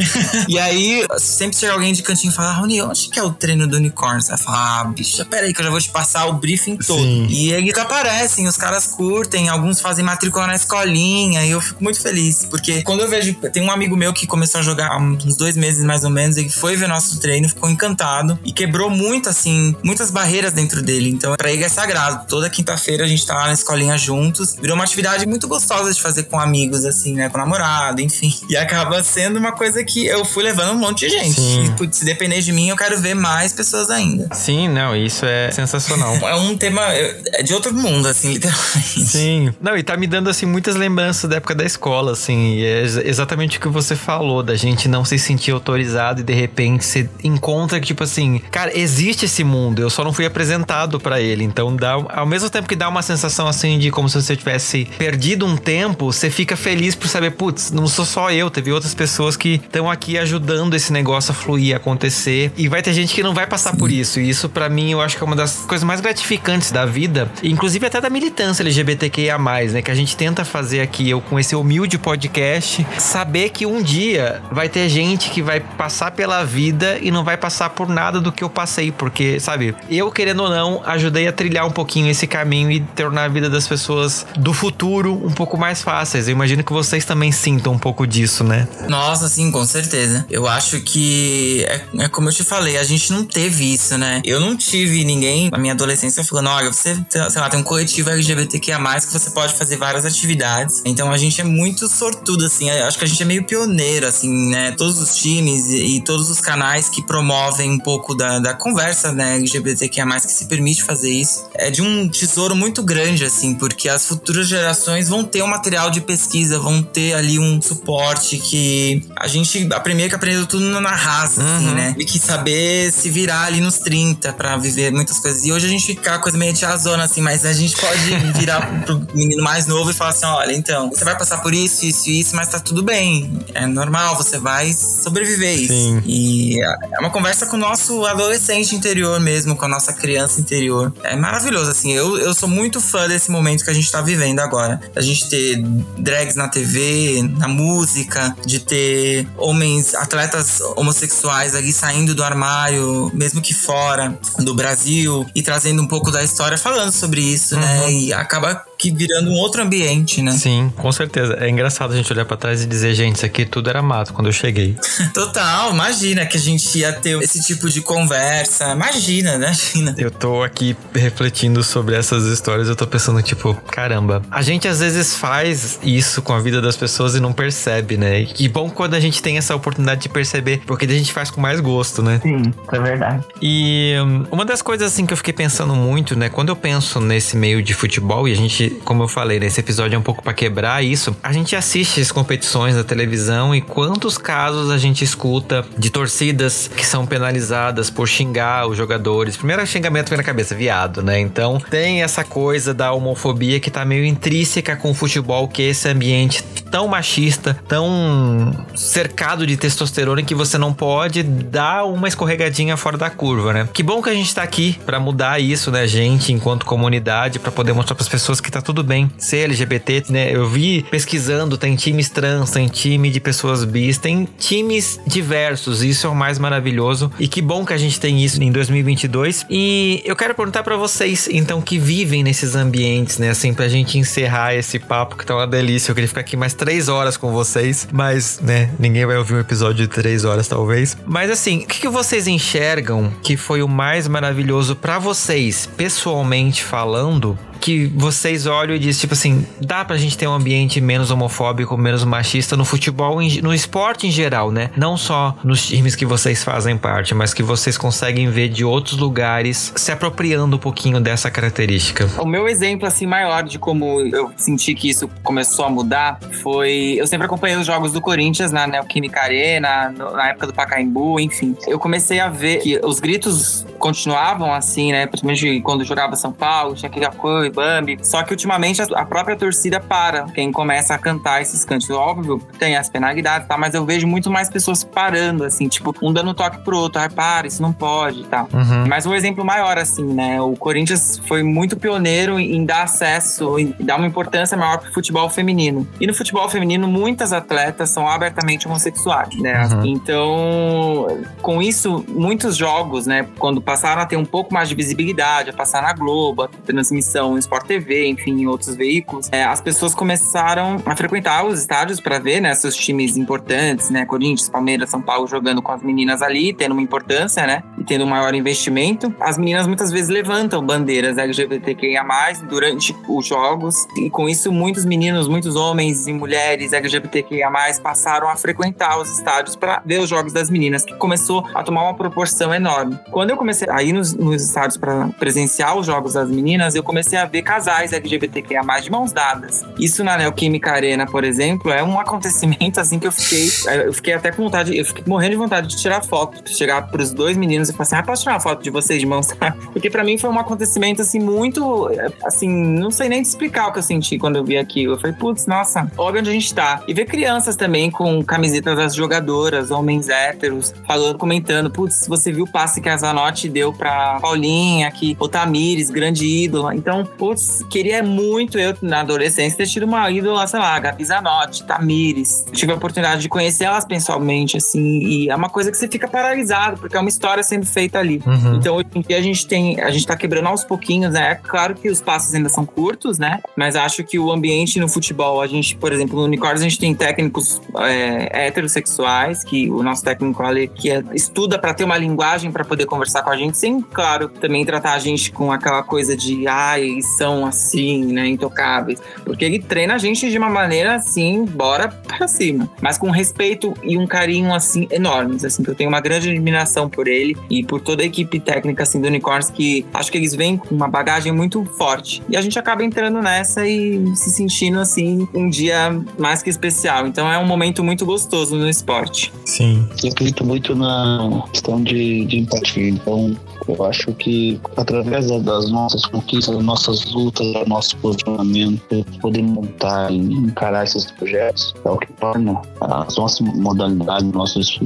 e aí, sempre chega alguém de cantinho e fala, Rony, onde que é o treino do unicórnio? Você vai falar, ah, bicha, peraí que eu já vou te passar o briefing todo. Sim. E eles aparecem, os caras curtem, alguns fazem matrícula na escolinha, e eu fico muito feliz, porque quando eu vejo. Tem um amigo meu que começou a jogar há uns dois meses mais ou menos, ele foi ver nosso treino, ficou encantado e quebrou muito, assim, muitas barreiras dentro dele. Então, pra ele é sagrado. Toda quinta-feira a gente tá lá na escolinha juntos. Virou uma atividade muito gostosa de fazer com amigos, assim, né? Com namorado, enfim. E acaba sendo uma coisa que eu fui levando um monte de gente. Sim. E, se depender de mim, eu quero ver mais pessoas ainda. Sim, não, isso é sensacional. É um tema é de outro mundo, assim, literalmente. Sim. Não, e tá me dando, assim, muitas lembranças da época da escola, assim. E é ex- exatamente o que você falou, da gente não se sentir autorizado e de repente você encontra que, tipo assim, cara, existe esse mundo, eu só não fui apresentado pra ele. Então, dá, ao mesmo tempo que dá uma sensação, assim, de como se você tivesse perdido um tempo, você fica feliz por saber, putz, não sou só eu, teve outras pessoas que estão aqui ajudando esse negócio a fluir, a acontecer. E vai ter gente que não vai passar por isso. E isso, pra mim, eu acho que é uma das coisas mais gratificantes da vida, inclusive até da militância LGBTQIA, né? Que a gente tenta fazer aqui, eu com esse humilde podcast, saber que um dia vai ter gente que vai passar pela vida e não vai passar por nada do que eu passei, porque, sabe, eu querendo ou não, ajudei a trilhar um pouquinho esse caminho e tornar a vida das pessoas do futuro um pouco mais fáceis. Eu imagino que vocês também sintam um pouco disso, né? Nossa, sim, com certeza. Eu acho que é, é como eu te falei, a gente não teve isso, né? Eu não tive ninguém na minha adolescência falando: olha, você, sei lá, tem um coletivo LGBTQIA, que você pode fazer várias atividades. Então a gente é muito sortudo, assim. Eu Acho que a gente é meio pioneiro, assim, né? Todos os times e, e todos os canais que promovem um pouco da, da conversa, né? LGBTQIA, que se permite fazer isso. É de um tesouro muito grande, assim, porque as futuras gerações vão ter um material de pesquisa, vão ter ali um suporte que a gente a primeira que aprendeu tudo na raça, assim, né? E que saber se virar ali nos 30 pra viver muitas coisas. E hoje a gente fica coisa meio tiazona, assim, mas a gente pode virar pro menino mais novo e falar assim: olha, então, você vai passar por isso, isso e isso, mas tá tudo bem. É normal, você vai sobreviver isso. Sim. E é uma conversa com o nosso adolescente interior mesmo, com a nossa criança interior. É maravilhoso, assim. Eu, eu sou muito fã desse momento que a gente tá vivendo agora. A gente ter drags na TV, na música, de ter homens, atletas homossexuais ali saindo do armário, mesmo que fora do Brasil, e trazendo um pouco da história falando sobre isso, né? E acaba que virando um outro ambiente, né? Sim, com certeza. É engraçado a gente olhar para trás e dizer, gente, isso aqui tudo era mato quando eu cheguei. Total, imagina que a gente ia ter esse tipo de conversa. Imagina, né? Imagina. Eu tô aqui refletindo sobre essas histórias, eu tô pensando, tipo, caramba, a gente às vezes faz isso com a vida das pessoas e não percebe, né? E bom quando a gente tem essa oportunidade de perceber, porque a gente faz com mais gosto, né? Sim, é verdade. E um, uma das coisas assim que eu fiquei pensando muito, né, quando eu penso nesse meio de futebol e a gente, como eu falei, nesse episódio é um pouco para quebrar isso, a gente assiste as competições na televisão e quantos casos a gente escuta de torcidas que são penalizadas por xingar os jogadores. Primeiro xingamento vem na cabeça, viado, né? Então tem essa coisa da homofobia que tá meio intrínseca com o futebol, que é esse ambiente tão machista, tão cercado de testosterona que você não pode dar uma escorregadinha fora da curva, né? Que bom que a gente tá aqui para mudar isso, né, gente, enquanto comunidade, para poder mostrar para as pessoas que tá tudo bem ser LGBT, né? Eu vi pesquisando, tem times trans, tem time de pessoas bis, tem times diversos, isso é o mais maravilhoso e que bom que a gente tem isso em 2022. E eu quero perguntar para vocês, então, que vivem nesses ambientes, né, assim, pra gente encerrar esse papo que tá uma delícia. Eu queria ficar aqui mais três horas com vocês, mas, né, ninguém vai ouvir um episódio de três horas, talvez. Mas, assim, o que, que vocês enxergam que foi o mais maravilhoso para vocês, pessoalmente falando, que vocês olham e dizem, tipo assim, dá pra gente ter um ambiente menos homofóbico, menos machista no futebol, no esporte em geral, né? Não só nos times que vocês fazem parte, mas que vocês conseguem ver de outros lugares se apropriando um pouquinho dessa característica. O meu exemplo, assim, maior de como eu senti que isso começou a mudar foi. Eu sempre acompanhei os jogos do Corinthians na Neoquímica Arena, na época do Pacaembu, enfim. Eu comecei a ver que os gritos continuavam assim, né? Principalmente quando jogava São Paulo, tinha aquela coisa e Bambi. Só que ultimamente a própria torcida para quem começa a cantar esses cantos. Óbvio, tem as penalidades, tá? Mas eu vejo muito mais pessoas parando, assim, tipo, um dando toque pro outro. Ai, para, isso não pode e tá? tal. Uhum. Mas um exemplo maior, assim, né? O Corinthians foi muito pioneiro em dar acesso e dar uma importância maior pro futebol feminino. E no futebol feminino, muitas atletas são abertamente homossexuais, né? Uhum. Então, com isso, muitos jogos, né? Quando passaram a ter um pouco mais de visibilidade, a passar na Globo, a transmissão Sport TV, enfim, em outros veículos, é, as pessoas começaram a frequentar os estádios para ver, né, seus times importantes, né, Corinthians, Palmeiras, São Paulo jogando com as meninas ali, tendo uma importância, né, e tendo um maior investimento. As meninas muitas vezes levantam bandeiras LGBTQIA+, durante os jogos, e com isso muitos meninos, muitos homens e mulheres LGBTQIA+, passaram a frequentar os estádios para ver os jogos das meninas, que começou a tomar uma proporção enorme. Quando eu comecei a ir nos, nos estádios para presenciar os jogos das meninas, eu comecei a ver casais LGBTQIA mais de mãos dadas. Isso na Neoquímica Arena, por exemplo, é um acontecimento assim que eu fiquei. Eu fiquei até com vontade, eu fiquei morrendo de vontade de tirar foto, de chegar pros dois meninos e falar assim: ah, posso tirar uma foto de vocês de mãos dadas? Porque para mim foi um acontecimento assim muito. Assim, não sei nem te explicar o que eu senti quando eu vi aquilo. Eu falei, putz, nossa, olha onde a gente tá. E ver crianças também com camisetas das jogadoras, homens héteros, falando, comentando, putz, você viu o passe que a Zanotti deu pra Paulinha, que o Tamires, grande ídola. Então, putz, queria muito eu, na adolescência, ter tido uma ídola, sei lá, Gabi Zanotti, Tamires. Tive a oportunidade de conhecer elas pessoalmente, assim, e é uma coisa que você fica paralisado, porque é uma história sendo feita ali. Uhum. Então, hoje em dia, a gente tem, a gente tá quebrando aos pouquinhos, né? É claro que os passos ainda são curtos, né? Mas acho que o ambiente no futebol, a gente, por exemplo, no Unicórnio, a gente tem técnicos é, heterossexuais, que o nosso técnico ali, que é, estuda para ter uma linguagem para poder conversar com a gente, sem, claro, também tratar a gente com aquela coisa de, ai, ah, são assim, né, intocáveis. Porque ele treina a gente de uma maneira assim, bora pra cima. Mas com respeito e um carinho assim enormes, assim, que eu tenho uma grande admiração por ele e por toda a equipe técnica assim do Unicorns que acho que eles vêm com uma bagagem muito forte. E a gente acaba entrando nessa e se sentindo assim um dia mais que especial. Então é um momento muito gostoso no esporte. Sim. Eu acredito muito na questão de, de empatia. Então, eu acho que através das nossas conquistas, das nossas lutas, do nosso posicionamento, poder montar e encarar esses projetos é o que torna as nossas modalidades, nossos,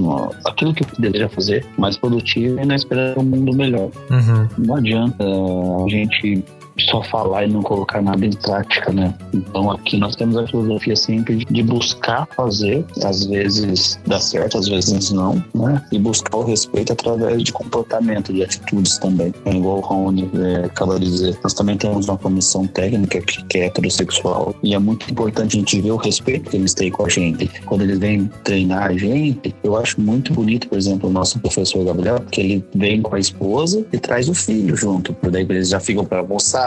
aquilo que deseja fazer mais produtivo e na esperança de um mundo melhor. Uhum. Não adianta a gente só falar e não colocar nada em prática, né? Então aqui nós temos a filosofia sempre de buscar fazer, às vezes dá certo, às vezes não, né? E buscar o respeito através de comportamento, de atitudes também. É igual o Rony é, acaba de dizer. Nós também temos uma comissão técnica que, é heterossexual e é muito importante a gente ver o respeito que eles têm com a gente. Quando eles vêm treinar a gente, eu acho muito bonito, por exemplo, o nosso professor Gabriel, que ele vem com a esposa e traz o filho junto. Daí eles já ficam para almoçar,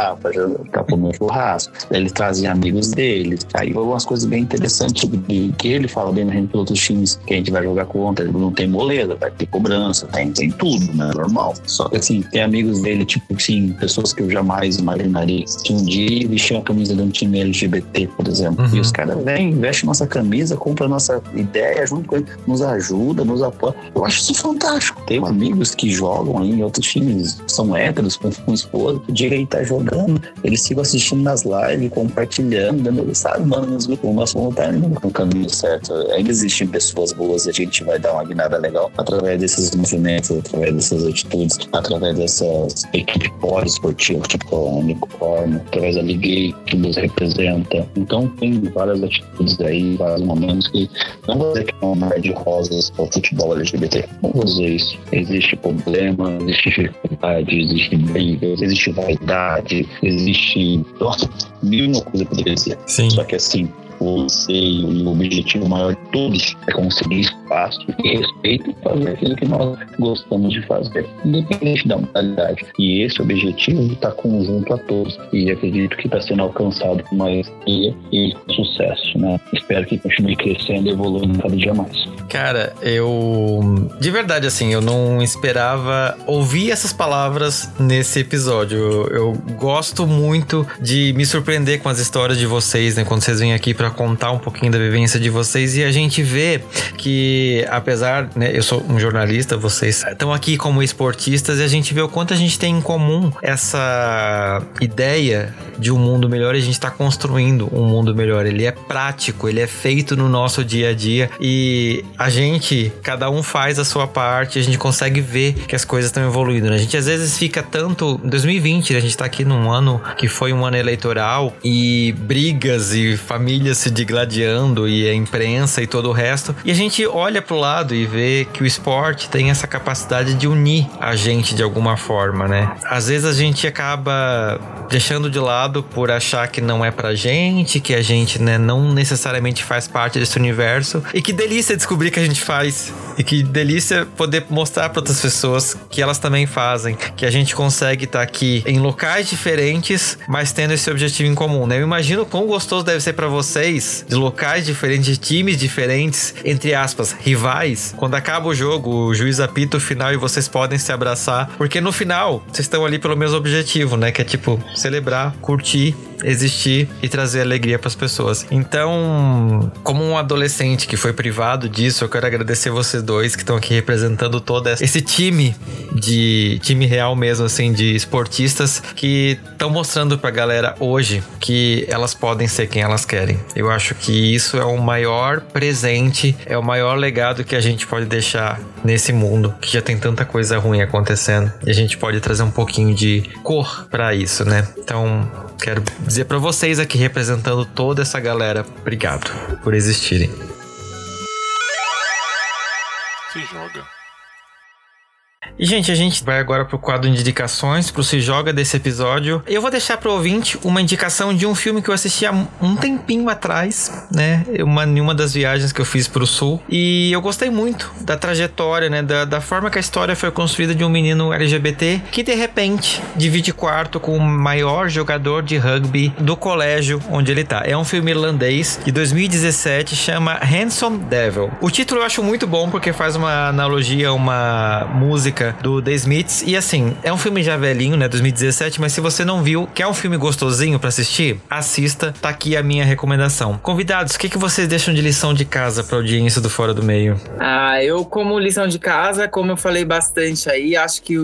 para comer um churrasco. Daí ele trazem amigos dele. Aí algumas coisas bem interessantes de, que ele fala bem na gente dos outros times que a gente vai jogar contra. Não tem moleza, vai ter cobrança, tem, tem tudo, né? Normal. Só que assim, tem amigos dele, tipo assim, pessoas que eu jamais imaginaria. Que um dia vestir a camisa de um time LGBT, por exemplo. Uhum. E os caras vêm, vestem nossa camisa, compram nossa ideia junto com ele, nos ajuda, nos apoia. Eu acho isso fantástico. Tenho amigos que jogam aí em outros times, são héteros, com, com esposa, que ele tá jogando, eles ficam assistindo nas lives, compartilhando, dando, sabe, mano, nos grupos, nós vamos estar indo no caminho certo. Ainda existem pessoas boas e a gente vai dar uma guinada legal através desses movimentos, através dessas atitudes, através dessas equipes pós-esportivas, tipo o unicórnio, através da Ligue que nos representa. Então tem várias atitudes aí, vários momentos que não vou dizer que é um mar de rosas o futebol LGBT. Não vou dizer isso. Existe problema, existe dificuldade, existe brigas, existe vaidade, existe. Nossa, mil uma coisa poderia dizer. Sim. Só que assim, o e o objetivo maior de todos é conseguir espaço e respeito e fazer aquilo que nós gostamos de fazer, independente da modalidade. E esse objetivo está conjunto a todos e acredito que está sendo alcançado com maestria e sucesso. Né? Espero que continue crescendo e evoluindo cada dia mais. Cara, eu. De verdade, assim, eu não esperava ouvir essas palavras nesse episódio. Eu, eu gosto muito de me surpreender com as histórias de vocês, né? Quando vocês vêm aqui para contar um pouquinho da vivência de vocês e a gente vê que, apesar, né? Eu sou um jornalista, vocês estão aqui como esportistas e a gente vê o quanto a gente tem em comum essa ideia de um mundo melhor e a gente está construindo um mundo melhor. Ele é prático, ele é feito no nosso dia a dia e a gente, cada um faz a sua parte, a gente consegue ver que as coisas estão evoluindo. Né? A gente às vezes fica tanto. 2020, né? a gente tá aqui num ano que foi um ano eleitoral e brigas e famílias se digladiando e a imprensa e todo o resto. E a gente olha pro lado e vê que o esporte tem essa capacidade de unir a gente de alguma forma, né? Às vezes a gente acaba deixando de lado por achar que não é pra gente, que a gente né, não necessariamente faz parte desse universo. E que delícia descobrir que a gente faz. E que delícia poder mostrar para outras pessoas que elas também fazem. Que a gente consegue estar tá aqui em locais diferentes, mas tendo esse objetivo em comum, né? Eu imagino quão gostoso deve ser para vocês, de locais diferentes, de times diferentes, entre aspas, rivais. Quando acaba o jogo, o juiz apita o final e vocês podem se abraçar. Porque no final, vocês estão ali pelo mesmo objetivo, né? Que é tipo, celebrar, curtir, existir e trazer alegria para as pessoas. Então, como um adolescente que foi privado disso, eu quero agradecer vocês dois que estão aqui representando todo esse time de time real mesmo assim de esportistas que estão mostrando para a galera hoje que elas podem ser quem elas querem. Eu acho que isso é o maior presente, é o maior legado que a gente pode deixar nesse mundo que já tem tanta coisa ruim acontecendo e a gente pode trazer um pouquinho de cor para isso, né? Então, quero dizer para vocês aqui representando toda essa galera, obrigado por existirem. Se joga. E, gente, a gente vai agora pro quadro de indicações, pro Se Joga desse episódio. Eu vou deixar pro ouvinte uma indicação de um filme que eu assisti há um tempinho atrás, né? Uma, em uma das viagens que eu fiz pro sul. E eu gostei muito da trajetória, né? Da, da forma que a história foi construída de um menino LGBT que, de repente, divide quarto com o maior jogador de rugby do colégio onde ele tá. É um filme irlandês de 2017, chama Handsome Devil. O título eu acho muito bom porque faz uma analogia a uma música música do The Smiths. E assim, é um filme já velhinho, né? 2017, mas se você não viu, quer um filme gostosinho para assistir? Assista, tá aqui a minha recomendação. Convidados, o que, que vocês deixam de lição de casa pra audiência do Fora do Meio? Ah, eu, como lição de casa, como eu falei bastante aí, acho que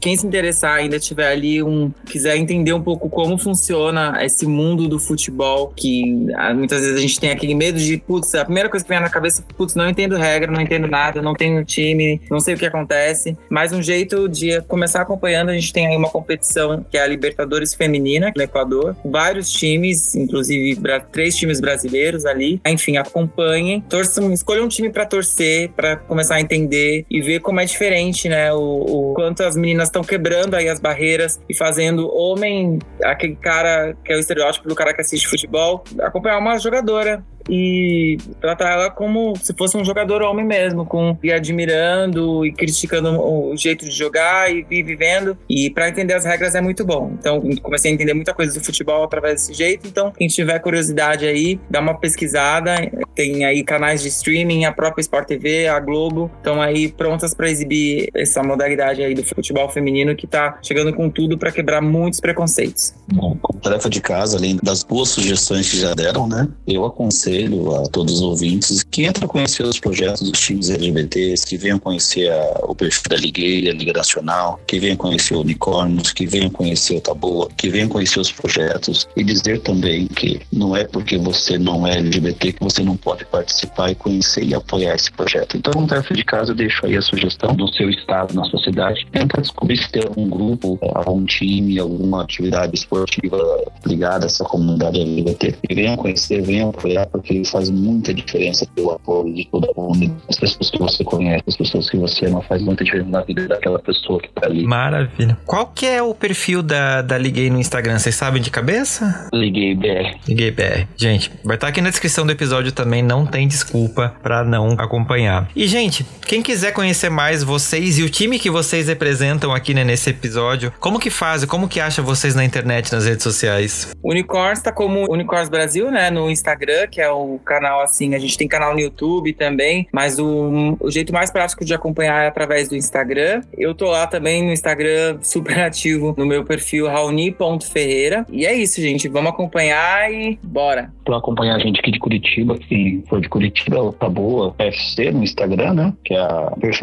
quem se interessar ainda tiver ali um. quiser entender um pouco como funciona esse mundo do futebol, que ah, muitas vezes a gente tem aquele medo de, putz, a primeira coisa que vem na cabeça, putz, não entendo regra, não entendo nada, não tenho time, não sei o que acontece. Mas um jeito de começar acompanhando, a gente tem aí uma competição que é a Libertadores Feminina no Equador, vários times, inclusive três times brasileiros ali. Enfim, acompanhem, torçam, escolham um time para torcer, para começar a entender e ver como é diferente, né? O, o quanto as meninas estão quebrando aí as barreiras e fazendo homem, aquele cara que é o estereótipo do cara que assiste futebol, acompanhar uma jogadora e tratar ela como se fosse um jogador homem mesmo, com e admirando e criticando o jeito de jogar e, vivendo. E para entender as regras é muito bom. Então, comecei a entender muita coisa do futebol através desse jeito. Então, quem tiver curiosidade aí, dá uma pesquisada. Tem aí canais de streaming, a própria Sport TV, a Globo, estão aí prontas para exibir essa modalidade aí do futebol feminino que tá chegando com tudo para quebrar muitos preconceitos. Bom, tarefa de casa, além das boas sugestões que já deram, né? Eu aconselho aconselho a todos os ouvintes que entrem a conhecer os projetos dos times LGBTs, que venham conhecer a, o perfil da Liga, a Liga Nacional, que venham conhecer o Unicórnios, que venham conhecer o Taboa, que venham conhecer os projetos e dizer também que não é porque você não é LGBT que você não pode participar e conhecer e apoiar esse projeto. Então, tarefa de casa, eu deixo aí a sugestão do seu estado, na sua cidade, tenta descobrir se tem algum grupo, algum time, alguma atividade esportiva ligada a essa comunidade LGBT. E venham conhecer, venham apoiar, porque faz muita diferença pelo apoio de toda a comunidade. As pessoas que você conhece, as pessoas que você ama, faz muita diferença na vida daquela pessoa que tá ali. Maravilha. Qual que é o perfil da, da Liguei no Instagram? Vocês sabem de cabeça? Liguei BR. Liguei BR. Gente, vai estar tá aqui na descrição do episódio também, não tem desculpa para não acompanhar. E, gente, quem quiser conhecer mais vocês e o time que vocês representam aqui né, nesse episódio, como que faz? Como que acha vocês na internet, nas redes sociais? Unicorns tá como Unicorns Brasil, né, no Instagram, que é o canal assim. A gente tem canal no YouTube também, mas o, o jeito mais prático de acompanhar é através do Instagram. Eu tô lá também no Instagram, super ativo no meu perfil raoni.ferreira. E é isso, gente. Vamos acompanhar e bora. Pra acompanhar a gente aqui de Curitiba, quem for de Curitiba, tá boa FC no Instagram, né? Que é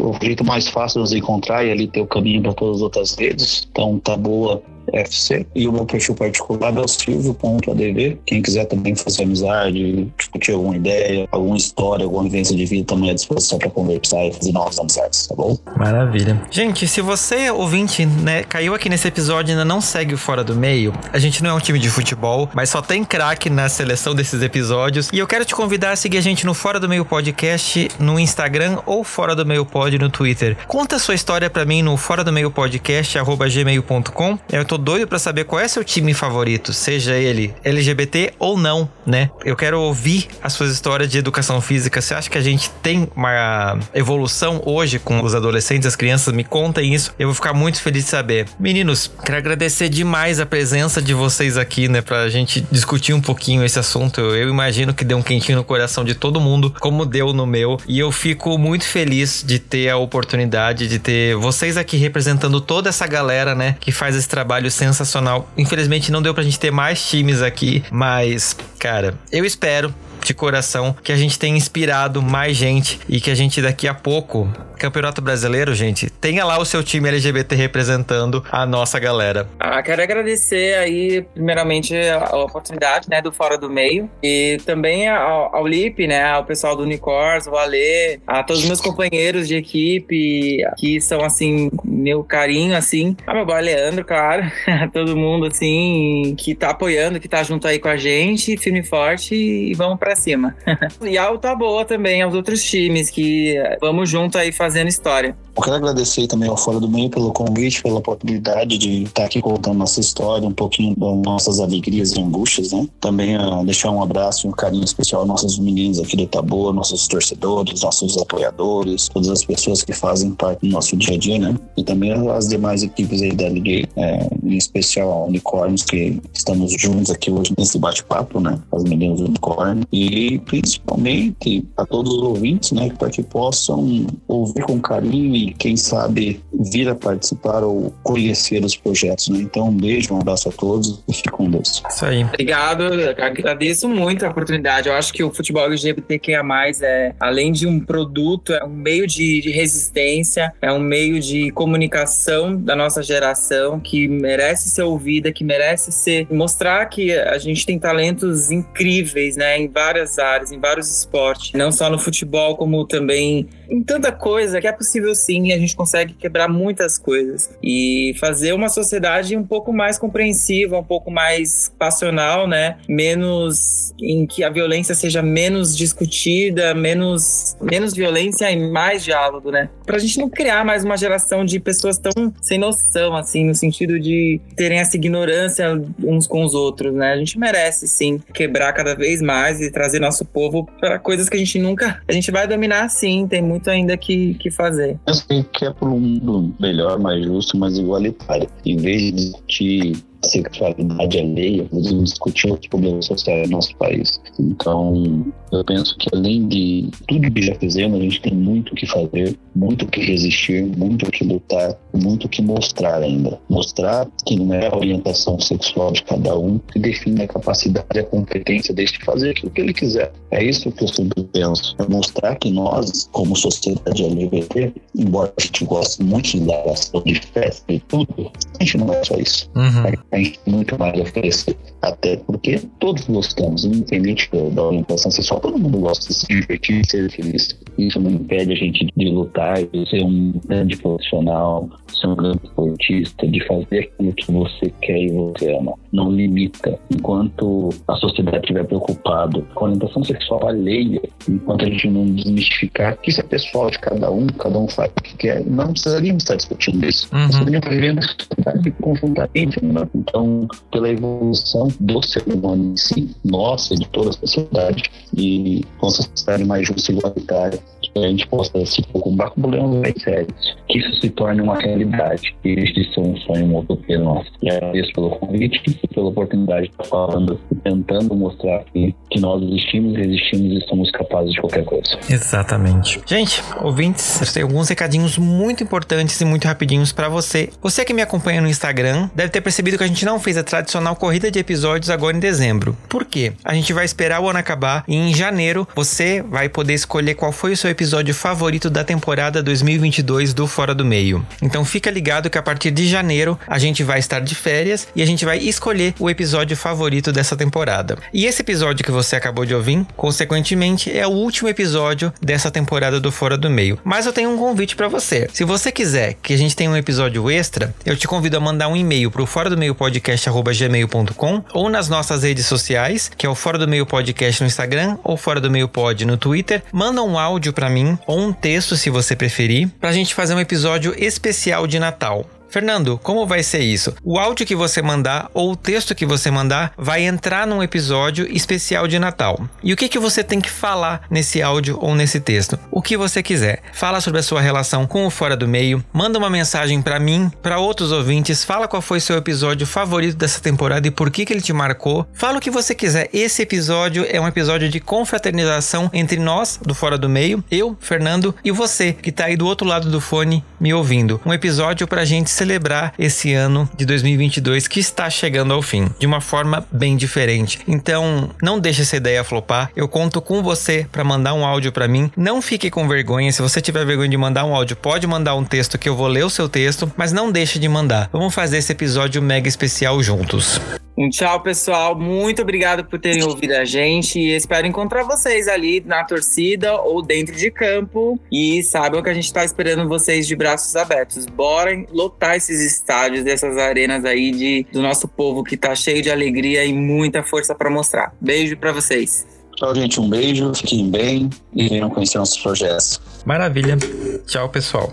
o jeito mais fácil de nos encontrar e ali ter o caminho para todas as outras redes. Então, tá boa FC. E o meu perfil particular é o silvio.adv. Quem quiser também fazer amizade, discutir alguma ideia, alguma história, alguma vivência de vida, também à disposição para conversar e fazer novas amizades, tá bom? Maravilha. Gente, se você, ouvinte, né, caiu aqui nesse episódio e ainda não segue o Fora do Meio, a gente não é um time de futebol, mas só tem craque na seleção desses episódios. E eu quero te convidar a seguir a gente no Fora do Meio Podcast no Instagram ou Fora do Meio Pod no Twitter. Conta a sua história para mim no fora do meio podcast gmail.com. Eu tô doido para saber qual é seu time favorito, seja ele LGBT ou não, né? Eu quero ouvir as suas histórias de educação física. Você acha que a gente tem uma evolução hoje com os adolescentes, as crianças? Me contem isso. Eu vou ficar muito feliz de saber. Meninos, quero agradecer demais a presença de vocês aqui, né, pra gente discutir um pouquinho esse assunto. Eu, imagino que deu um quentinho no coração de todo mundo, como deu no meu, e eu fico muito feliz de ter a oportunidade de ter vocês aqui representando toda essa galera, né, que faz esse trabalho trabalho sensacional. Infelizmente não deu pra gente ter mais times aqui, mas, cara, eu espero de coração que a gente tenha inspirado mais gente e que a gente daqui a pouco, Campeonato Brasileiro, gente, tenha lá o seu time LGBT representando a nossa galera. Ah, quero agradecer aí, primeiramente, a oportunidade, né, do Fora do Meio e também ao, ao Lip, né, ao pessoal do Unicors, o Alê, a todos os meus companheiros de equipe que são, assim, meu carinho, assim, a meu boy Leandro, claro, todo mundo, assim, que tá apoiando, que tá junto aí com a gente, firme e forte e vamos pra cima. e a tá boa também aos outros times que vamos junto aí fazendo história. Eu quero agradecer também ao Fora do Meio pelo convite, pela oportunidade de estar aqui contando nossa história, um pouquinho das nossas alegrias e angústias, né? Também uh, deixar um abraço e um carinho especial aos nossos meninos aqui do Tabor, nossos torcedores, nossos apoiadores, todas as pessoas que fazem parte do nosso dia a dia, né? E também as demais equipes aí da Ligue, é, em especial a Unicórnios, que estamos juntos aqui hoje nesse bate-papo, né? As meninas do Unicórnio. E principalmente a todos os ouvintes, né? Para que possam ouvir com carinho e quem sabe vir a participar ou conhecer os projetos, né? Então, um beijo, um abraço a todos e fique com Deus. Isso aí. Obrigado, agradeço muito a oportunidade. Eu acho que o futebol LGBTQIA+, é, além de um produto, é um meio de, de resistência, é um meio de comunicação da nossa geração que merece ser ouvida, que merece ser mostrar que a gente tem talentos incríveis, né, em várias áreas, em vários esportes, não só no futebol, como também em tanta coisa que é possível sim, a gente consegue quebrar muitas coisas e fazer uma sociedade um pouco mais compreensiva, um pouco mais passional, né? Menos em que a violência seja menos discutida, menos menos violência e mais diálogo, né? Pra gente não criar mais uma geração de pessoas tão sem noção assim, no sentido de terem essa ignorância uns com os outros, né? A gente merece sim quebrar cada vez mais e trazer nosso povo para coisas que a gente nunca, a gente vai dominar sim, tem muito ainda que, que fazer. Eu sei que é por um mundo melhor, mais justo, mais igualitário. Em vez de discutir sexualidade alheia, podemos discutir outros problemas sociais no nosso país. Então, eu penso que além de tudo que já fizemos, a gente tem muito o que fazer, muito o que resistir, muito o que lutar, muito o que mostrar ainda. Mostrar que não é a orientação sexual de cada um que define a capacidade e a competência deste de fazer aquilo que ele quiser. É isso que eu sempre penso. É mostrar que nós, como sociedade LGBT, embora a gente goste muito de dar ação de festa e tudo, a gente não é só isso. Uhum. A gente tem muito mais a oferecer. Até porque todos gostamos, independente da orientação sexual, todo mundo gosta de se divertir, ser feliz. Isso não impede a gente de lutar, de ser um grande profissional, ser um grande esportista, de fazer aquilo que você quer e você ama. Não limita. Enquanto a sociedade estiver preocupada com a orientação sexual alheia, enquanto a gente não desmistificar que isso é pessoal de cada um, cada um faz o que quer, não precisaríamos estar discutindo isso. Uhum. Nós poderíamos viver uma sociedade conjuntamente. Né? Então, pela evolução do ser humano em si, nossa e de toda a sociedade, e com uma sociedade mais justa e igualitária, a gente possa se preocupar com problemas mais sérios, que isso se torne uma realidade, que este seja um sonho, uma utopia nossa. E agradeço pelo convite e pela oportunidade de estar falando e tentando mostrar que, que nós existimos, resistimos e somos capazes de qualquer coisa. Exatamente. Gente, ouvintes, tenho alguns recadinhos muito importantes e muito rapidinhos para você. Você que me acompanha no Instagram deve ter percebido que a gente não fez a tradicional corrida de episódios agora em dezembro. Por quê? A gente vai esperar o ano acabar e em janeiro você vai poder escolher qual foi o seu episódio favorito da temporada 2022 do Fora do Meio. Então fica ligado que a partir de janeiro a gente vai estar de férias e a gente vai escolher o episódio favorito dessa temporada. E esse episódio que você acabou de ouvir, consequentemente, é o último episódio dessa temporada do Fora do Meio. Mas eu tenho um convite para você. Se você quiser que a gente tenha um episódio extra, eu te convido a mandar um e-mail pro fora do meio podcast@gmail.com ou nas nossas redes sociais, que é o Fora do Meio Podcast no Instagram ou Fora do Meio Pod no Twitter. Manda um áudio para mim ou um texto se você preferir, pra gente fazer um episódio especial de Natal. Fernando, como vai ser isso? O áudio que você mandar ou o texto que você mandar vai entrar num episódio especial de Natal. E o que, que você tem que falar nesse áudio ou nesse texto? O que você quiser. Fala sobre a sua relação com o Fora do Meio, manda uma mensagem para mim, para outros ouvintes, fala qual foi seu episódio favorito dessa temporada e por que, que ele te marcou. Fala o que você quiser. Esse episódio é um episódio de confraternização entre nós, do Fora do Meio, eu, Fernando, e você, que tá aí do outro lado do fone me ouvindo. Um episódio pra gente celebrar esse ano de 2022 que está chegando ao fim, de uma forma bem diferente. Então, não deixe essa ideia flopar. Eu conto com você para mandar um áudio para mim. Não fique com vergonha. Se você tiver vergonha de mandar um áudio, pode mandar um texto que eu vou ler o seu texto, mas não deixe de mandar. Vamos fazer esse episódio mega especial juntos. Um tchau, pessoal. Muito obrigado por terem ouvido a gente e espero encontrar vocês ali na torcida ou dentro de campo. E saibam que a gente está esperando vocês de braços abertos. Bora lotar esses estádios, dessas arenas aí de, do nosso povo que tá cheio de alegria e muita força para mostrar. Beijo para vocês. Tchau, gente. Um beijo. Fiquem bem e venham conhecer nossos projetos. Maravilha. Tchau, pessoal.